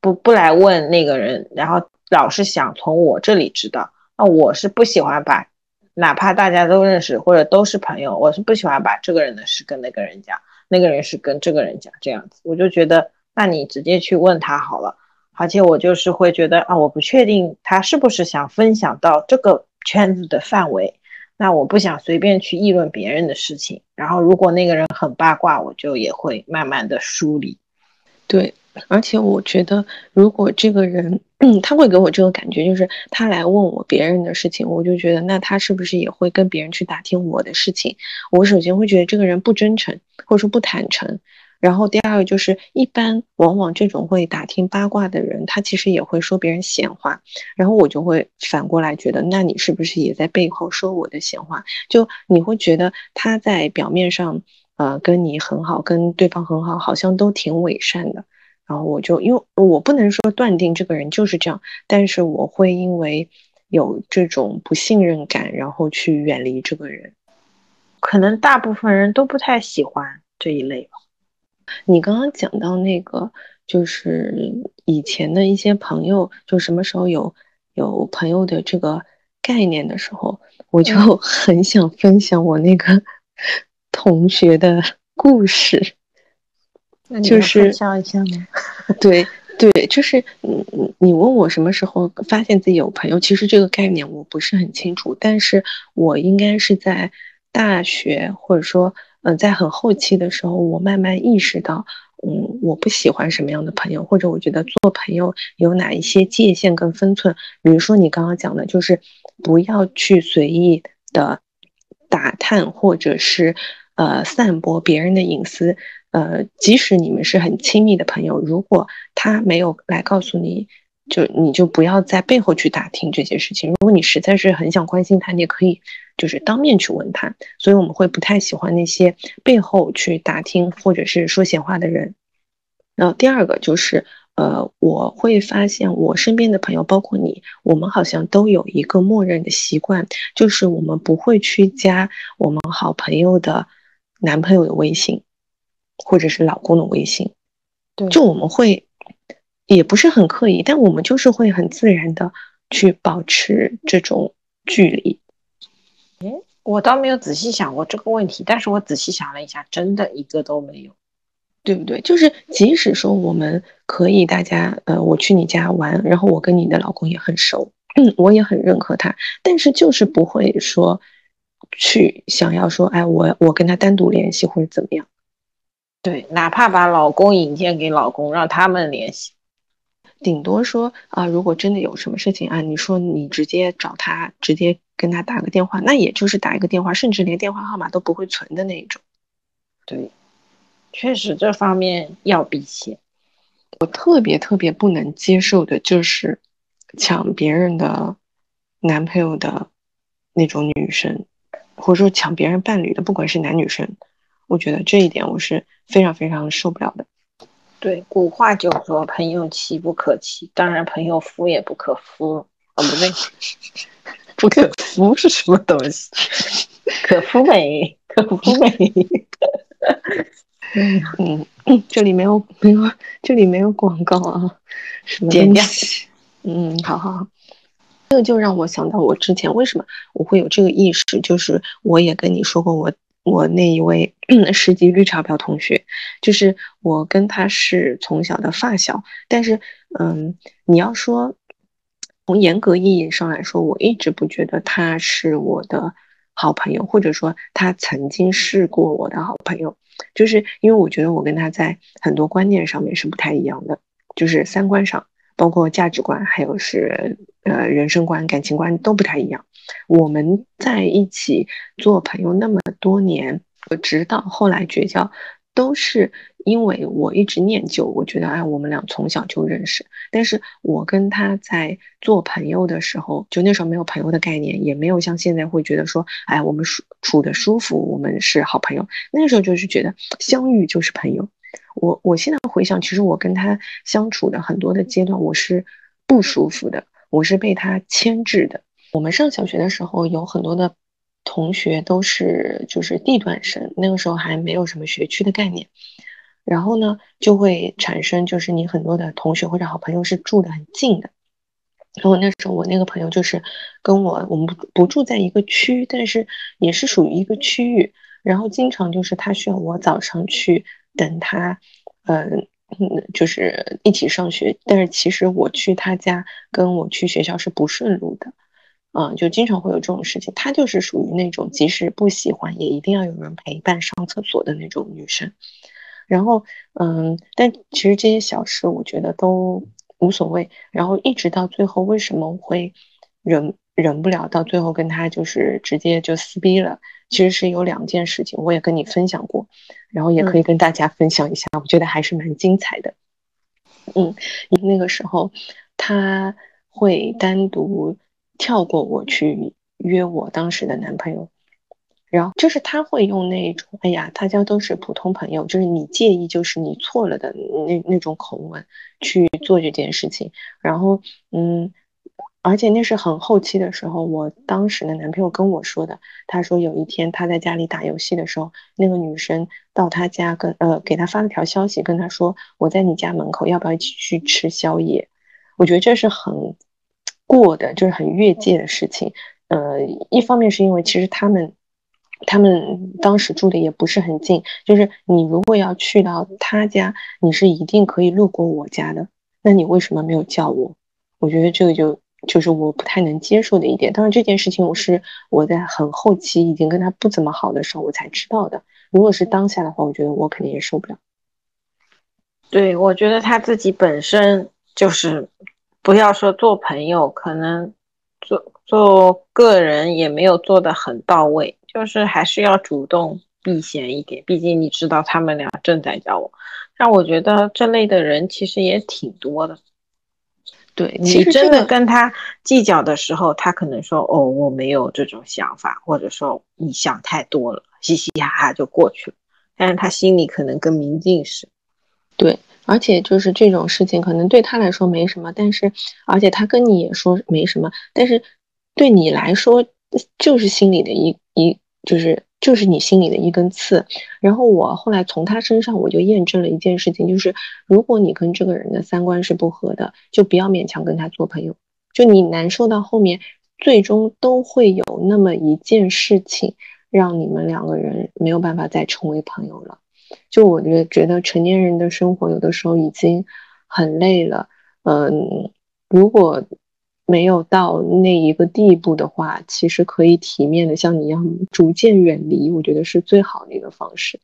不不来问那个人，然后老是想从我这里知道，那我是不喜欢把，哪怕大家都认识或者都是朋友，我是不喜欢把这个人的事跟那个人讲，那个人是跟这个人讲这样子，我就觉得那你直接去问他好了。而且我就是会觉得啊，我不确定他是不是想分享到这个圈子的范围，那我不想随便去议论别人的事情。然后如果那个人很八卦，我就也会慢慢的梳理。对，而且我觉得，如果这个人，嗯，他会给我这个感觉，就是他来问我别人的事情，我就觉得那他是不是也会跟别人去打听我的事情？我首先会觉得这个人不真诚，或者说不坦诚。然后第二个就是，一般往往这种会打听八卦的人，他其实也会说别人闲话，然后我就会反过来觉得，那你是不是也在背后说我的闲话？就你会觉得他在表面上呃跟你很好，跟对方很好，好像都挺伪善的。然后我就因为我不能说断定这个人就是这样，但是我会因为有这种不信任感，然后去远离这个人。可能大部分人都不太喜欢这一类吧。你刚刚讲到那个，就是以前的一些朋友，就什么时候有有朋友的这个概念的时候，我就 很想分享我那个 同学的 故事。那你要就是分享一下吗？对对，就是你你你问我什么时候发现自己有朋友，其实这个概念我不是很清楚，但是我应该是在大学或者说嗯、在很后期的时候，我慢慢意识到，嗯，我不喜欢什么样的朋友，或者我觉得做朋友有哪一些界限跟分寸，比如说你刚刚讲的，就是不要去随意的打探或者是呃散播别人的隐私。呃，即使你们是很亲密的朋友，如果他没有来告诉你，就你就不要在背后去打听这些事情。如果你实在是很想关心他，你也可以就是当面去问他。所以我们会不太喜欢那些背后去打听或者是说闲话的人。然后第二个就是，呃，我会发现我身边的朋友，包括你，我们好像都有一个默认的习惯，就是我们不会去加我们好朋友的男朋友的微信。或者是老公的微信，对就我们会也不是很刻意，但我们就是会很自然的去保持这种距离。我倒没有仔细想过这个问题，但是我仔细想了一下，真的一个都没有。对不对？就是即使说我们可以大家，呃，我去你家玩，然后我跟你的老公也很熟，嗯，我也很认可他，但是就是不会说去想要说，哎，我我跟他单独联系或者怎么样。对，哪怕把老公引荐给老公，让他们联系。顶多说啊，如果真的有什么事情啊，你说你直接找他，直接跟他打个电话，那也就是打一个电话，甚至连电话号码都不会存的那一种。对，确实这方面要避嫌。我特别特别不能接受的就是抢别人的男朋友的那种女生，或者说抢别人伴侣的，不管是男女生，我觉得这一点我是非常非常受不了的。对，古话就说“朋友妻不可欺”，当然朋友夫也不可夫。哦，不对，不可夫是什么东西？可夫美，可夫美。嗯，这里没有没有，这里没有广告啊，什么？嗯，好好好。这个就让我想到我之前为什么我会有这个意识，就是我也跟你说过我，我那一位十级绿茶婊同学，就是我跟他是从小的发小，但是嗯，你要说从严格意义上来说，我一直不觉得他是我的好朋友，或者说他曾经是过我的好朋友。就是因为我觉得我跟他在很多观念上面是不太一样的，就是三观上，包括价值观，还有是呃人生观、感情观都不太一样。我们在一起做朋友那么多年，直到后来绝交，都是因为我一直念旧，我觉得哎，我们俩从小就认识。但是我跟他在做朋友的时候，就那时候没有朋友的概念，也没有像现在会觉得说，哎，我们处处的舒服，我们是好朋友。那时候就是觉得相遇就是朋友。我我现在回想，其实我跟他相处的很多的阶段，我是不舒服的，我是被他牵制的。我们上小学的时候，有很多的同学都是就是地段生，那个时候还没有什么学区的概念。然后呢，就会产生就是你很多的同学或者好朋友是住的很近的。然后那时候我那个朋友就是跟我我们不不住在一个区，但是也是属于一个区域。然后经常就是他需要我早上去等他，嗯，就是一起上学。但是其实我去他家跟我去学校是不顺路的，嗯，就经常会有这种事情。她就是属于那种即使不喜欢也一定要有人陪伴上厕所的那种女生。然后，嗯，但其实这些小事我觉得都无所谓。然后一直到最后，为什么会忍忍不了，到最后跟他就是直接就撕逼了？其实是有两件事情，我也跟你分享过，然后也可以跟大家分享一下，我觉得还是蛮精彩的。嗯，那个时候他会单独跳过我去约我当时的男朋友。然后就是他会用那种，哎呀，大家都是普通朋友，就是你介意就是你错了的那那种口吻去做这件事情。然后，嗯，而且那是很后期的时候，我当时的男朋友跟我说的，他说有一天他在家里打游戏的时候，那个女生到他家跟呃给他发了条消息，跟他说我在你家门口，要不要一起去吃宵夜？我觉得这是很过的，就是很越界的事情。呃，一方面是因为其实他们。他们当时住的也不是很近，就是你如果要去到他家，你是一定可以路过我家的。那你为什么没有叫我？我觉得这个就就是我不太能接受的一点。当然这件事情我是我在很后期已经跟他不怎么好的时候我才知道的。如果是当下的话，我觉得我肯定也受不了。对，我觉得他自己本身就是不要说做朋友，可能做做个人也没有做的很到位。就是还是要主动避嫌一点，毕竟你知道他们俩正在交往。但我觉得这类的人其实也挺多的。对你真的跟他计较的时候，他可能说：“哦，我没有这种想法，或者说你想太多了，嘻嘻哈哈就过去了。”但是他心里可能跟明镜似的。对，而且就是这种事情可能对他来说没什么，但是而且他跟你也说没什么，但是对你来说就是心里的一一。就是就是你心里的一根刺，然后我后来从他身上我就验证了一件事情，就是如果你跟这个人的三观是不合的，就不要勉强跟他做朋友。就你难受到后面，最终都会有那么一件事情，让你们两个人没有办法再成为朋友了。就我觉得，觉得成年人的生活有的时候已经很累了，嗯，如果。没有到那一个地步的话，其实可以体面的像你一样逐渐远离，我觉得是最好的一个方式。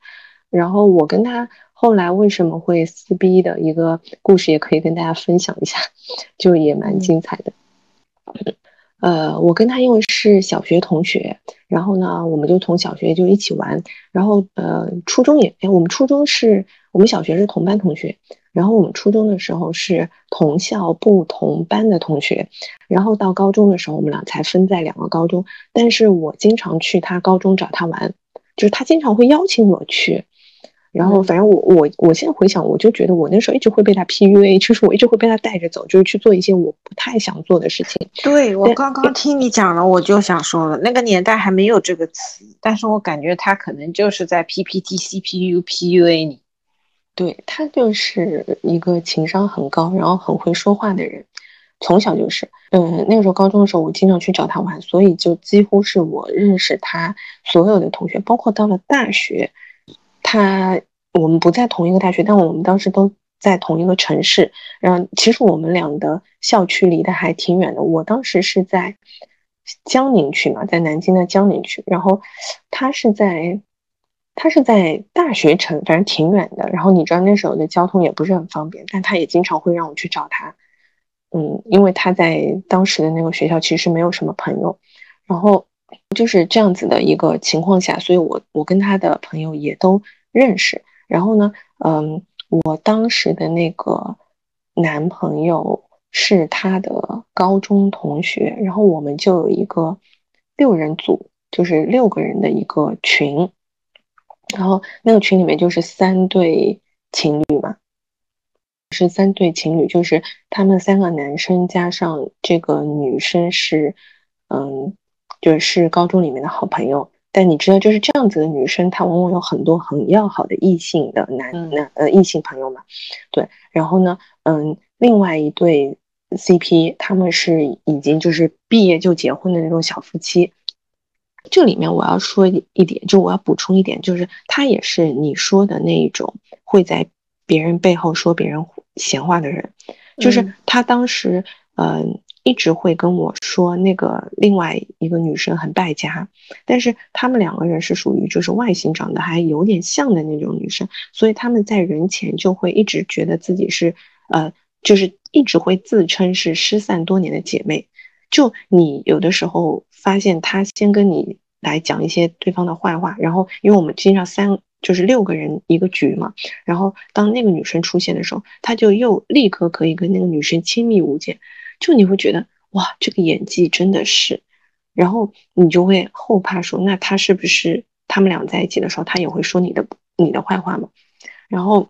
然后我跟他后来为什么会撕逼的一个故事，也可以跟大家分享一下，就也蛮精彩的。呃，我跟他因为是小学同学，然后呢，我们就从小学就一起玩，然后呃，初中也，哎，我们初中是我们小学是同班同学。然后我们初中的时候是同校不同班的同学，然后到高中的时候我们俩才分在两个高中。但是我经常去他高中找他玩，就是他经常会邀请我去。然后反正我我我现在回想，我就觉得我那时候一直会被他 PUA，就是我一直会被他带着走，就是去做一些我不太想做的事情。对我刚刚听你讲了，我就想说了，那个年代还没有这个词，但是我感觉他可能就是在 PPT CPU PUA 你。对他就是一个情商很高，然后很会说话的人，从小就是，嗯，那个时候高中的时候，我经常去找他玩，所以就几乎是我认识他所有的同学，包括到了大学，他我们不在同一个大学，但我们当时都在同一个城市，然后其实我们俩的校区离得还挺远的，我当时是在江宁区嘛，在南京的江宁区，然后他是在。他是在大学城，反正挺远的。然后你知道那时候的交通也不是很方便，但他也经常会让我去找他。嗯，因为他在当时的那个学校其实没有什么朋友。然后就是这样子的一个情况下，所以我我跟他的朋友也都认识。然后呢，嗯，我当时的那个男朋友是他的高中同学，然后我们就有一个六人组，就是六个人的一个群。然后那个群里面就是三对情侣嘛，是三对情侣，就是他们三个男生加上这个女生是，嗯，就是高中里面的好朋友。但你知道，就是这样子的女生，她往往有很多很要好的异性的男男呃异性朋友嘛。对，然后呢，嗯，另外一对 CP，他们是已经就是毕业就结婚的那种小夫妻。这里面我要说一点，就我要补充一点，就是他也是你说的那一种会在别人背后说别人闲话的人，就是他当时嗯一直会跟我说那个另外一个女生很败家，但是他们两个人是属于就是外形长得还有点像的那种女生，所以他们在人前就会一直觉得自己是呃就是一直会自称是失散多年的姐妹。就你有的时候发现他先跟你来讲一些对方的坏话，然后因为我们经常三就是六个人一个局嘛，然后当那个女生出现的时候，他就又立刻可以跟那个女生亲密无间，就你会觉得哇，这个演技真的是然后你就会后怕说，那他是不是他们俩在一起的时候，他也会说你的你的坏话嘛？然后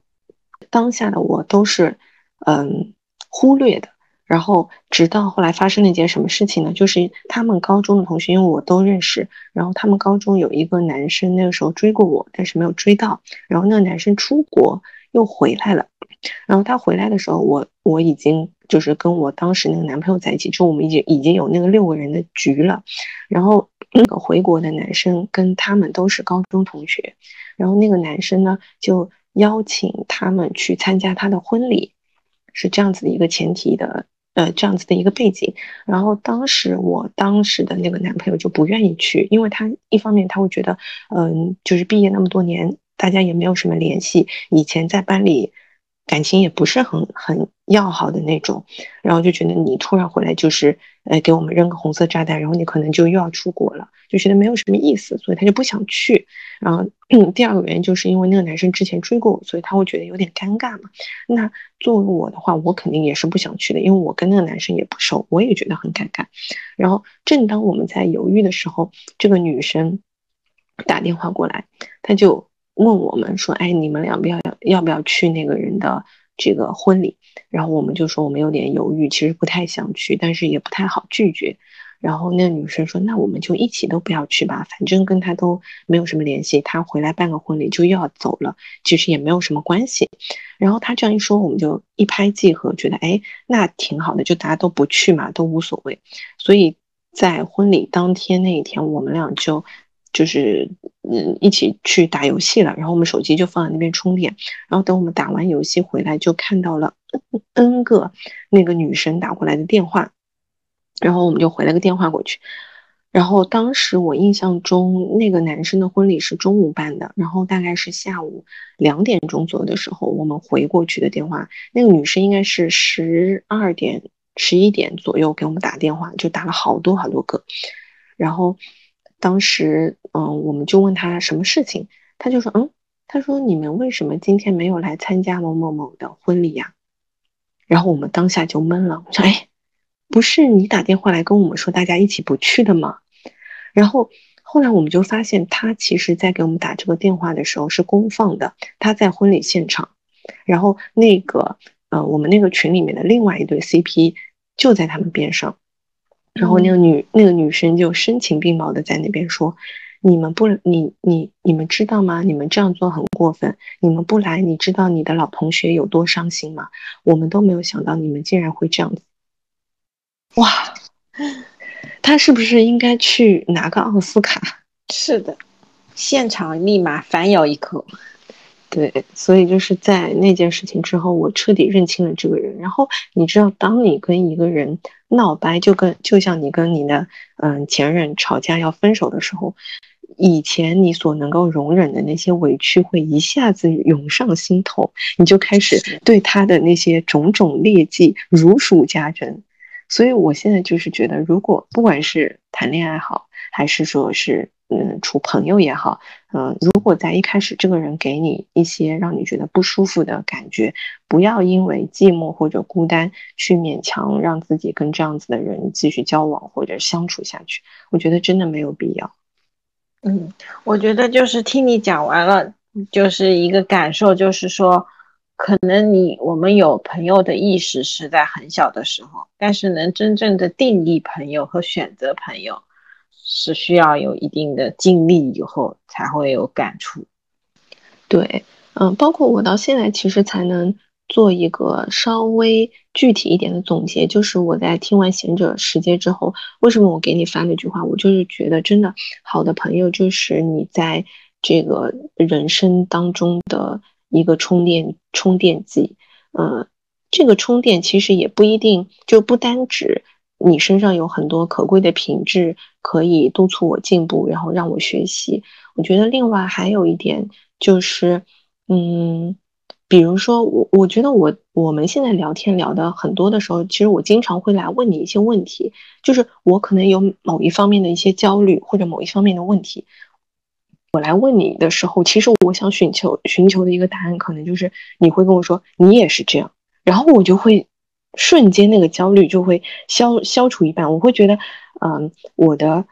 当下的我都是嗯忽略的。然后直到后来发生了一件什么事情呢？就是他们高中的同学，因为我都认识。然后他们高中有一个男生，那个时候追过我，但是没有追到。然后那个男生出国又回来了。然后他回来的时候，我我已经就是跟我当时那个男朋友在一起，就我们已经已经有那个六个人的局了。然后 那个回国的男生跟他们都是高中同学。然后那个男生呢，就邀请他们去参加他的婚礼，是这样子的一个前提的。呃，这样子的一个背景，然后当时我当时的那个男朋友就不愿意去，因为他一方面他会觉得，嗯，就是毕业那么多年，大家也没有什么联系，以前在班里感情也不是很很要好的那种，然后就觉得你突然回来就是，呃，给我们扔个红色炸弹，然后你可能就又要出国了，就觉得没有什么意思，所以他就不想去。然后 第二个原因就是因为那个男生之前追过我，所以他会觉得有点尴尬嘛。那作为我的话，我肯定也是不想去的，因为我跟那个男生也不熟，我也觉得很尴尬。然后正当我们在犹豫的时候，这个女生打电话过来，她就问我们说：“哎，你们俩不要要不要去那个人的这个婚礼？”然后我们就说我们有点犹豫，其实不太想去，但是也不太好拒绝。然后那女生说：“那我们就一起都不要去吧，反正跟他都没有什么联系。他回来办个婚礼就又要走了，其实也没有什么关系。”然后他这样一说，我们就一拍即合，觉得哎，那挺好的，就大家都不去嘛，都无所谓。所以在婚礼当天那一天，我们俩就就是嗯一起去打游戏了。然后我们手机就放在那边充电。然后等我们打完游戏回来，就看到了 N 个那个女生打过来的电话。然后我们就回了个电话过去，然后当时我印象中那个男生的婚礼是中午办的，然后大概是下午两点钟左右的时候，我们回过去的电话，那个女生应该是十二点、十一点左右给我们打电话，就打了好多好多个。然后当时嗯，我们就问他什么事情，他就说嗯，他说你们为什么今天没有来参加某某某的婚礼呀？然后我们当下就懵了，我说哎。不是你打电话来跟我们说大家一起不去的吗？然后后来我们就发现他其实在给我们打这个电话的时候是公放的，他在婚礼现场，然后那个呃我们那个群里面的另外一对 CP 就在他们边上，然后那个女那个女生就声情并茂的在那边说：“你们不你你你们知道吗？你们这样做很过分，你们不来，你知道你的老同学有多伤心吗？我们都没有想到你们竟然会这样子。”哇，他是不是应该去拿个奥斯卡？是的，现场立马反咬一口。对，所以就是在那件事情之后，我彻底认清了这个人。然后你知道，当你跟一个人闹掰，就跟就像你跟你的嗯前任吵架要分手的时候，以前你所能够容忍的那些委屈会一下子涌上心头，你就开始对他的那些种种劣迹如数家珍。所以，我现在就是觉得，如果不管是谈恋爱好，还是说是嗯处朋友也好，嗯，如果在一开始这个人给你一些让你觉得不舒服的感觉，不要因为寂寞或者孤单去勉强让自己跟这样子的人继续交往或者相处下去。我觉得真的没有必要。嗯，我觉得就是听你讲完了，就是一个感受，就是说。可能你我们有朋友的意识是在很小的时候，但是能真正的定义朋友和选择朋友，是需要有一定的经历以后才会有感触。对，嗯，包括我到现在其实才能做一个稍微具体一点的总结，就是我在听完《贤者时间》之后，为什么我给你发那句话？我就是觉得真的好的朋友就是你在这个人生当中的。一个充电充电剂，嗯，这个充电其实也不一定就不单指你身上有很多可贵的品质可以督促我进步，然后让我学习。我觉得另外还有一点就是，嗯，比如说我我觉得我我们现在聊天聊的很多的时候，其实我经常会来问你一些问题，就是我可能有某一方面的一些焦虑或者某一方面的问题。我来问你的时候，其实我想寻求寻求的一个答案，可能就是你会跟我说你也是这样，然后我就会瞬间那个焦虑就会消消除一半，我会觉得，嗯，我的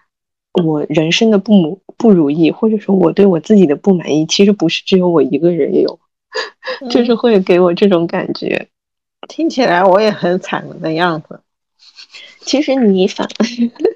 我人生的不母不如意，或者说我对我自己的不满意，其实不是只有我一个人有，就是会给我这种感觉。听起来我也很惨的样子。其实你反，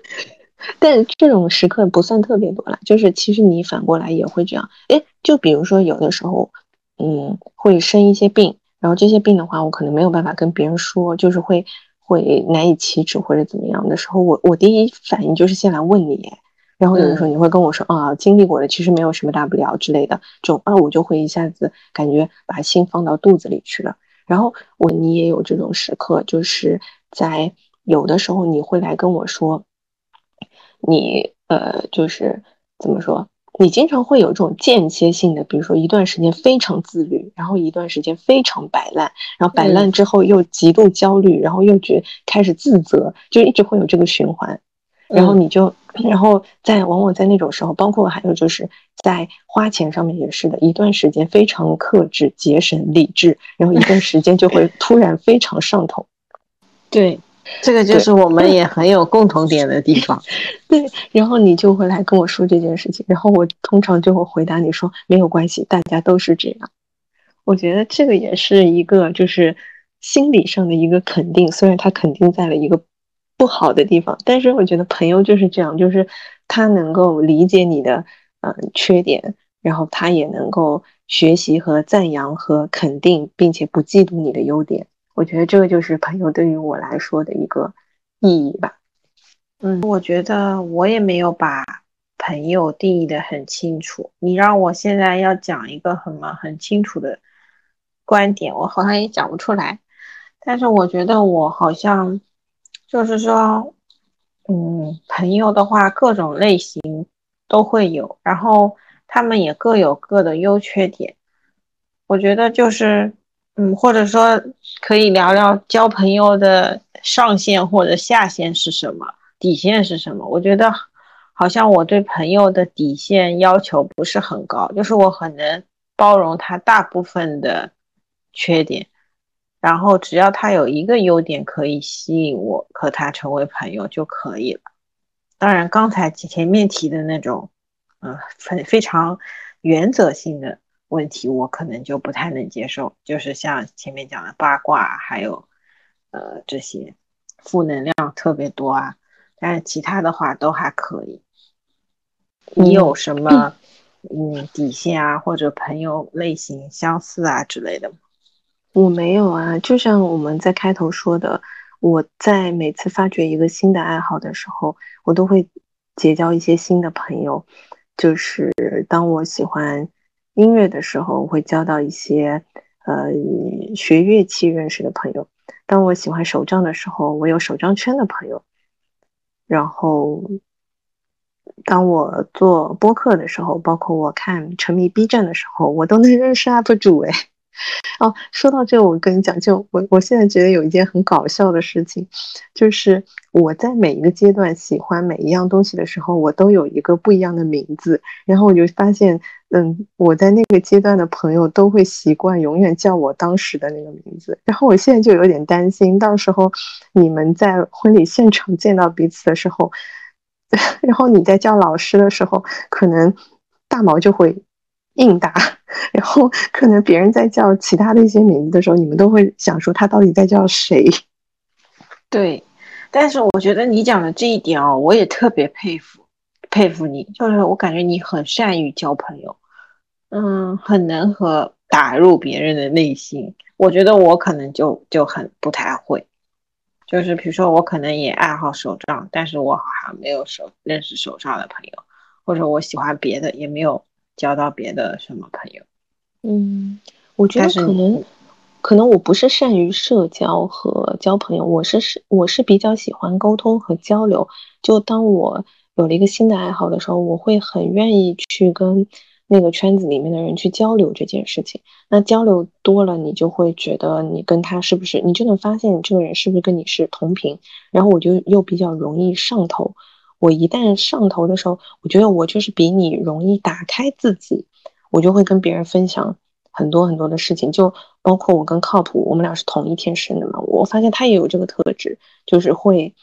但这种时刻不算特别多啦。就是其实你反过来也会这样。哎，就比如说有的时候，嗯，会生一些病，然后这些病的话，我可能没有办法跟别人说，就是会会难以启齿或者怎么样的时候，我我第一反应就是先来问你。然后有的时候你会跟我说啊，经历过的其实没有什么大不了之类的，这种啊，我就会一下子感觉把心放到肚子里去了。然后我你也有这种时刻，就是在有的时候你会来跟我说，你呃就是怎么说，你经常会有这种间歇性的，比如说一段时间非常自律，然后一段时间非常摆烂，然后摆烂之后又极度焦虑，然后又觉开始自责，就一直会有这个循环。然后你就，然后在往往在那种时候，包括还有就是在花钱上面也是的，一段时间非常克制、节省、理智，然后一段时间就会突然非常上头。对，这个就是我们也很有共同点的地方。对，然后你就会来跟我说这件事情，然后我通常就会回答你说没有关系，大家都是这样。我觉得这个也是一个就是心理上的一个肯定，虽然他肯定在了一个。不好的地方，但是我觉得朋友就是这样，就是他能够理解你的嗯缺点，然后他也能够学习和赞扬和肯定，并且不嫉妒你的优点。我觉得这个就是朋友对于我来说的一个意义吧。嗯，我觉得我也没有把朋友定义的很清楚。你让我现在要讲一个很很清楚的观点，我好像也讲不出来。但是我觉得我好像。就是说，嗯，朋友的话，各种类型都会有，然后他们也各有各的优缺点。我觉得就是，嗯，或者说可以聊聊交朋友的上限或者下限是什么，底线是什么。我觉得好像我对朋友的底线要求不是很高，就是我很能包容他大部分的缺点。然后只要他有一个优点可以吸引我和他成为朋友就可以了。当然，刚才前面提的那种，嗯，非非常原则性的问题，我可能就不太能接受。就是像前面讲的八卦，还有呃这些负能量特别多啊。但是其他的话都还可以。你有什么嗯底线啊，或者朋友类型相似啊之类的吗？我没有啊，就像我们在开头说的，我在每次发掘一个新的爱好的时候，我都会结交一些新的朋友。就是当我喜欢音乐的时候，我会交到一些呃学乐器认识的朋友；当我喜欢手账的时候，我有手账圈的朋友。然后，当我做播客的时候，包括我看沉迷 B 站的时候，我都能认识 UP 主哎。哦，说到这，我跟你讲，就我我现在觉得有一件很搞笑的事情，就是我在每一个阶段喜欢每一样东西的时候，我都有一个不一样的名字。然后我就发现，嗯，我在那个阶段的朋友都会习惯永远叫我当时的那个名字。然后我现在就有点担心，到时候你们在婚礼现场见到彼此的时候，然后你在叫老师的时候，可能大毛就会。应答，然后可能别人在叫其他的一些名字的时候，你们都会想说他到底在叫谁？对，但是我觉得你讲的这一点哦，我也特别佩服，佩服你，就是我感觉你很善于交朋友，嗯，很能和打入别人的内心。我觉得我可能就就很不太会，就是比如说我可能也爱好手账，但是我好像没有手认识手账的朋友，或者我喜欢别的也没有。交到别的什么朋友？嗯，我觉得可能，可能我不是善于社交和交朋友，我是是我是比较喜欢沟通和交流。就当我有了一个新的爱好的时候，我会很愿意去跟那个圈子里面的人去交流这件事情。那交流多了，你就会觉得你跟他是不是，你就能发现这个人是不是跟你是同频。然后我就又比较容易上头。我一旦上头的时候，我觉得我就是比你容易打开自己，我就会跟别人分享很多很多的事情，就包括我跟靠谱，我们俩是同一天生的嘛，我发现他也有这个特质，就是会，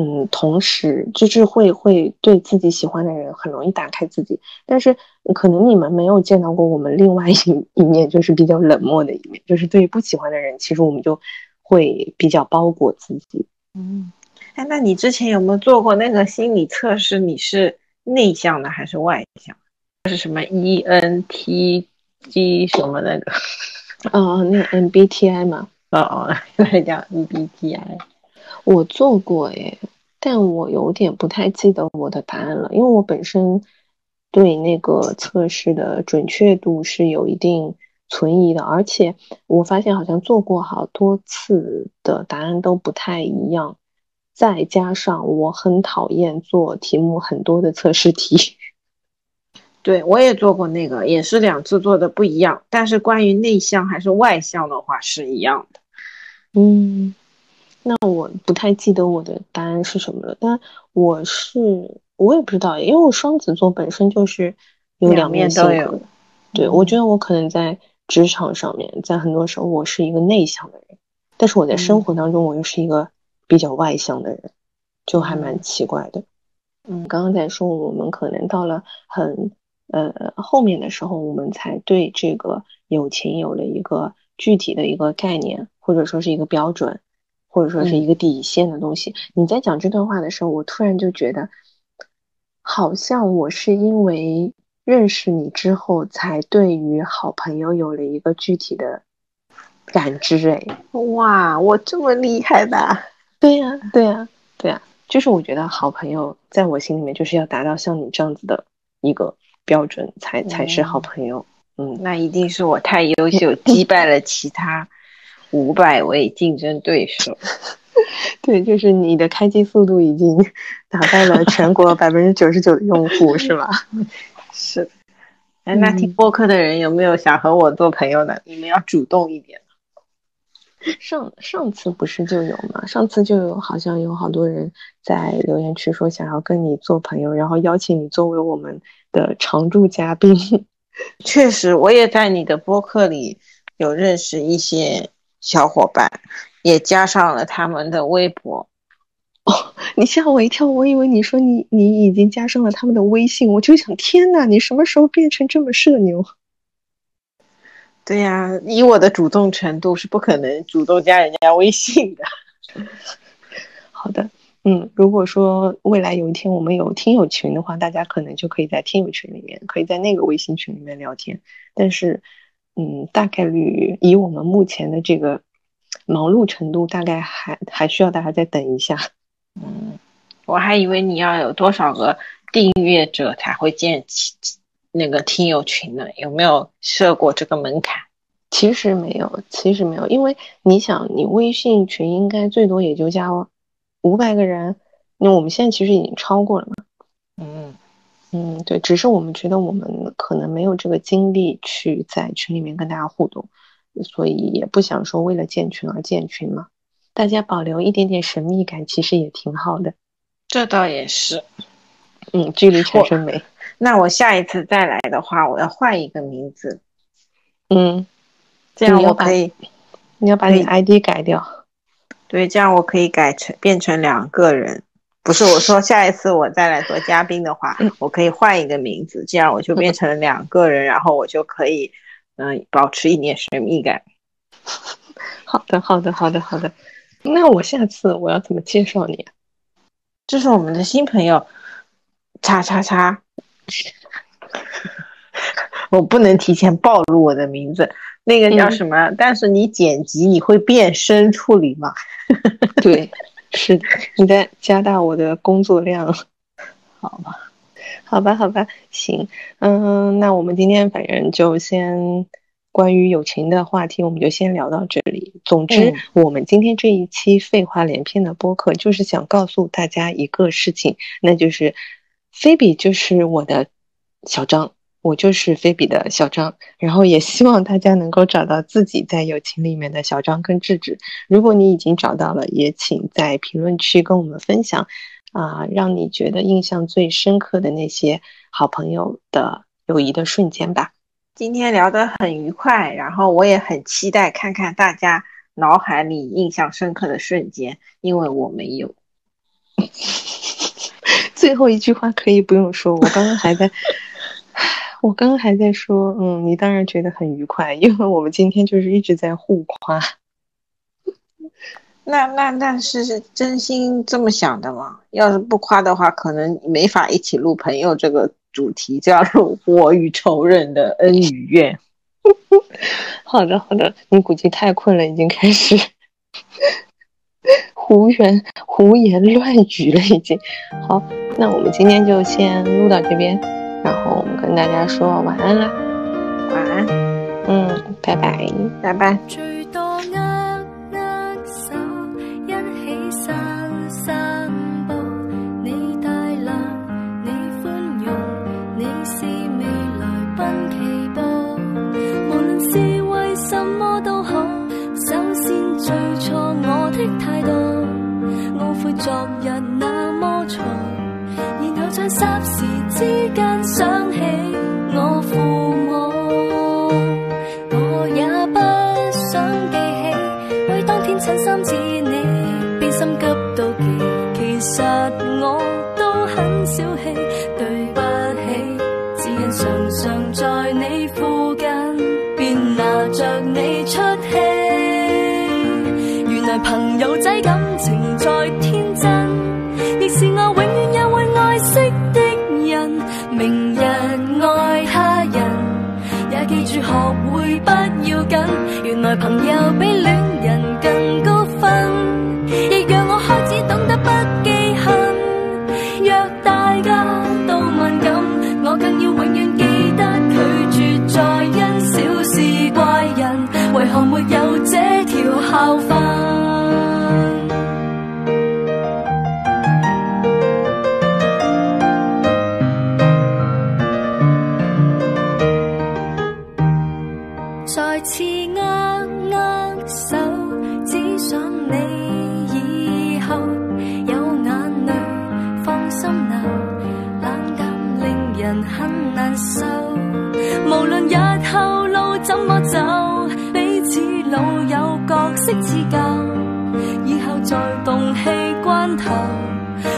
嗯，同时就是会会对自己喜欢的人很容易打开自己，但是可能你们没有见到过我们另外一 一面，就是比较冷漠的一面，就是对于不喜欢的人，其实我们就会比较包裹自己。嗯，哎，那你之前有没有做过那个心理测试？你是内向的还是外向？是什么 E ENTG 什么那个？哦、那个 MBTI 嘛，哦哦，原 来叫 EBTI。我做过诶，但我有点不太记得我的答案了，因为我本身对那个测试的准确度是有一定存疑的，而且我发现好像做过好多次的答案都不太一样，再加上我很讨厌做题目很多的测试题。对，我也做过那个，也是两次做的不一样，但是关于内向还是外向的话是一样的。嗯，那我不太记得我的答案是什么了，但我是我也不知道，因为我双子座本身就是有两面面性的。对，我觉得我可能在职场上面，在很多时候我是一个内向的人，但是我在生活当中我又是一个比较外向的人，就还蛮奇怪的。嗯，刚刚在说我们可能到了很呃后面的时候，我们才对这个友情有了一个具体的一个概念，或者说是一个标准，或者说是一个底线的东西。你在讲这段话的时候，我突然就觉得，好像我是因为认识你之后，才对于好朋友有了一个具体的感知。哎，哇，我这么厉害的啊？对呀，对呀，对呀，就是我觉得好朋友在我心里面就是要达到像你这样子的一个标准，才才是好朋友。嗯，那一定是我太优秀，击败了其他五百位竞争对手。对，就是你的开机速度已经打败了全国 百分之九十九的用户，是吧？是的。哎，那听播客的人有没有想和我做朋友的？你们要主动一点。上上次不是就有吗？上次就有，好像有好多人在留言区说想要跟你做朋友，然后邀请你作为我们的常驻嘉宾。确实，我也在你的播客里有认识一些小伙伴，也加上了他们的微博。哦你吓我一跳，我以为你说你你已经加上了他们的微信，我就想天呐，你什么时候变成这么社牛？对呀、以我的主动程度是不可能主动加人家微信的。好的，嗯，如果说未来有一天我们有听友群的话，大家可能就可以在听友群里面，可以在那个微信群里面聊天。但是，嗯，大概率以我们目前的这个忙碌程度，大概还还需要大家再等一下。嗯 我还以为你要有多少个订阅者才会建起那个听友群呢？有没有设过这个门槛？其实没有，其实没有，因为你想，你微信群应该最多也就加五百个人，那我们现在其实已经超过了嘛。嗯，嗯，对，只是我们觉得我们可能没有这个精力去在群里面跟大家互动，所以也不想说为了建群而建群嘛。大家保留一点点神秘感，其实也挺好的。这倒也是。嗯，距离产生美。那我下一次再来的话，我要换一个名字，嗯，这样我可以你要把你 ID 改掉。对，这样我可以改成变成两个人。不是我说，下一次我再来做嘉宾的话，我可以换一个名字，这样我就变成了两个人，然后我就可以，嗯、保持一点神秘感。好的，好的，好的，好的。那我下次我要怎么介绍你啊？这是我们的新朋友，叉叉叉。我不能提前暴露我的名字，那个叫嗯什么？但是你剪辑你会变声处理吗？对，是的，你在加大我的工作量。好吧，好吧，好吧，行，嗯，那我们今天反正就先关于友情的话题，我们就先聊到这里。总之，嗯我们今天这一期废话连篇的播客，就是想告诉大家一个事情，那就是菲比就是我的小张，我就是菲比的小张，然后也希望大家能够找到自己在友情里面的小张跟智智。如果你已经找到了，也请在评论区跟我们分享。啊、让你觉得印象最深刻的那些好朋友的友谊的瞬间吧。今天聊得很愉快，然后我也很期待看看大家脑海里印象深刻的瞬间，因为我没有。最后一句话可以不用说，我刚刚还在，我刚刚还在说，嗯，你当然觉得很愉快，因为我们今天就是一直在互夸。那那那是是真心这么想的吗？要是不夸的话，可能没法一起录朋友这个主题，就要录我与仇人的恩与怨。好的，好的，你估计太困了，已经开始胡言胡言乱语了，已经。好，那我们今天就先录到这边，然后我们跟大家说晚安啦，晚安，嗯，拜拜。拜拜。最多握握手，一起散散步。你大量，你你是未是為什麼都好，首先我的態度，懊悔昨日那麼嘈，在霎时之间想起我父母。我也不想记起，为当天衬衫似你，便心急到極。其实我都很小气，对不起，只因常常在你附近，便拿着你出气。原来朋友仔感学会不要紧，原来朋友比恋友角色似舊，以后在动气关头。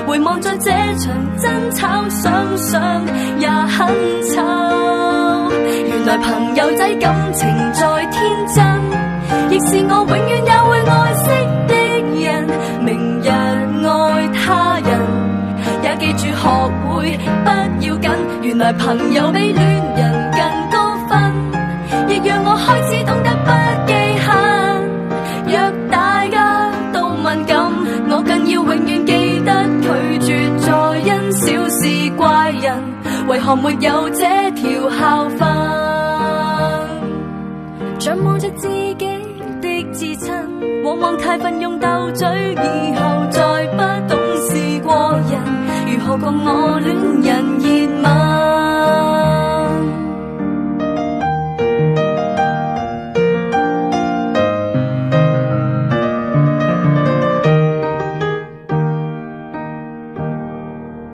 回望在这场争吵，想想也很丑。原来朋友仔感情再天真，亦是我永远也会爱惜的人。明日爱他人，也记住学会不要紧。原来朋友比恋人我没有这条校訓？像望着自己的至亲，往往太奋勇斗嘴，以后再不懂事过人，如何共我恋人热吻？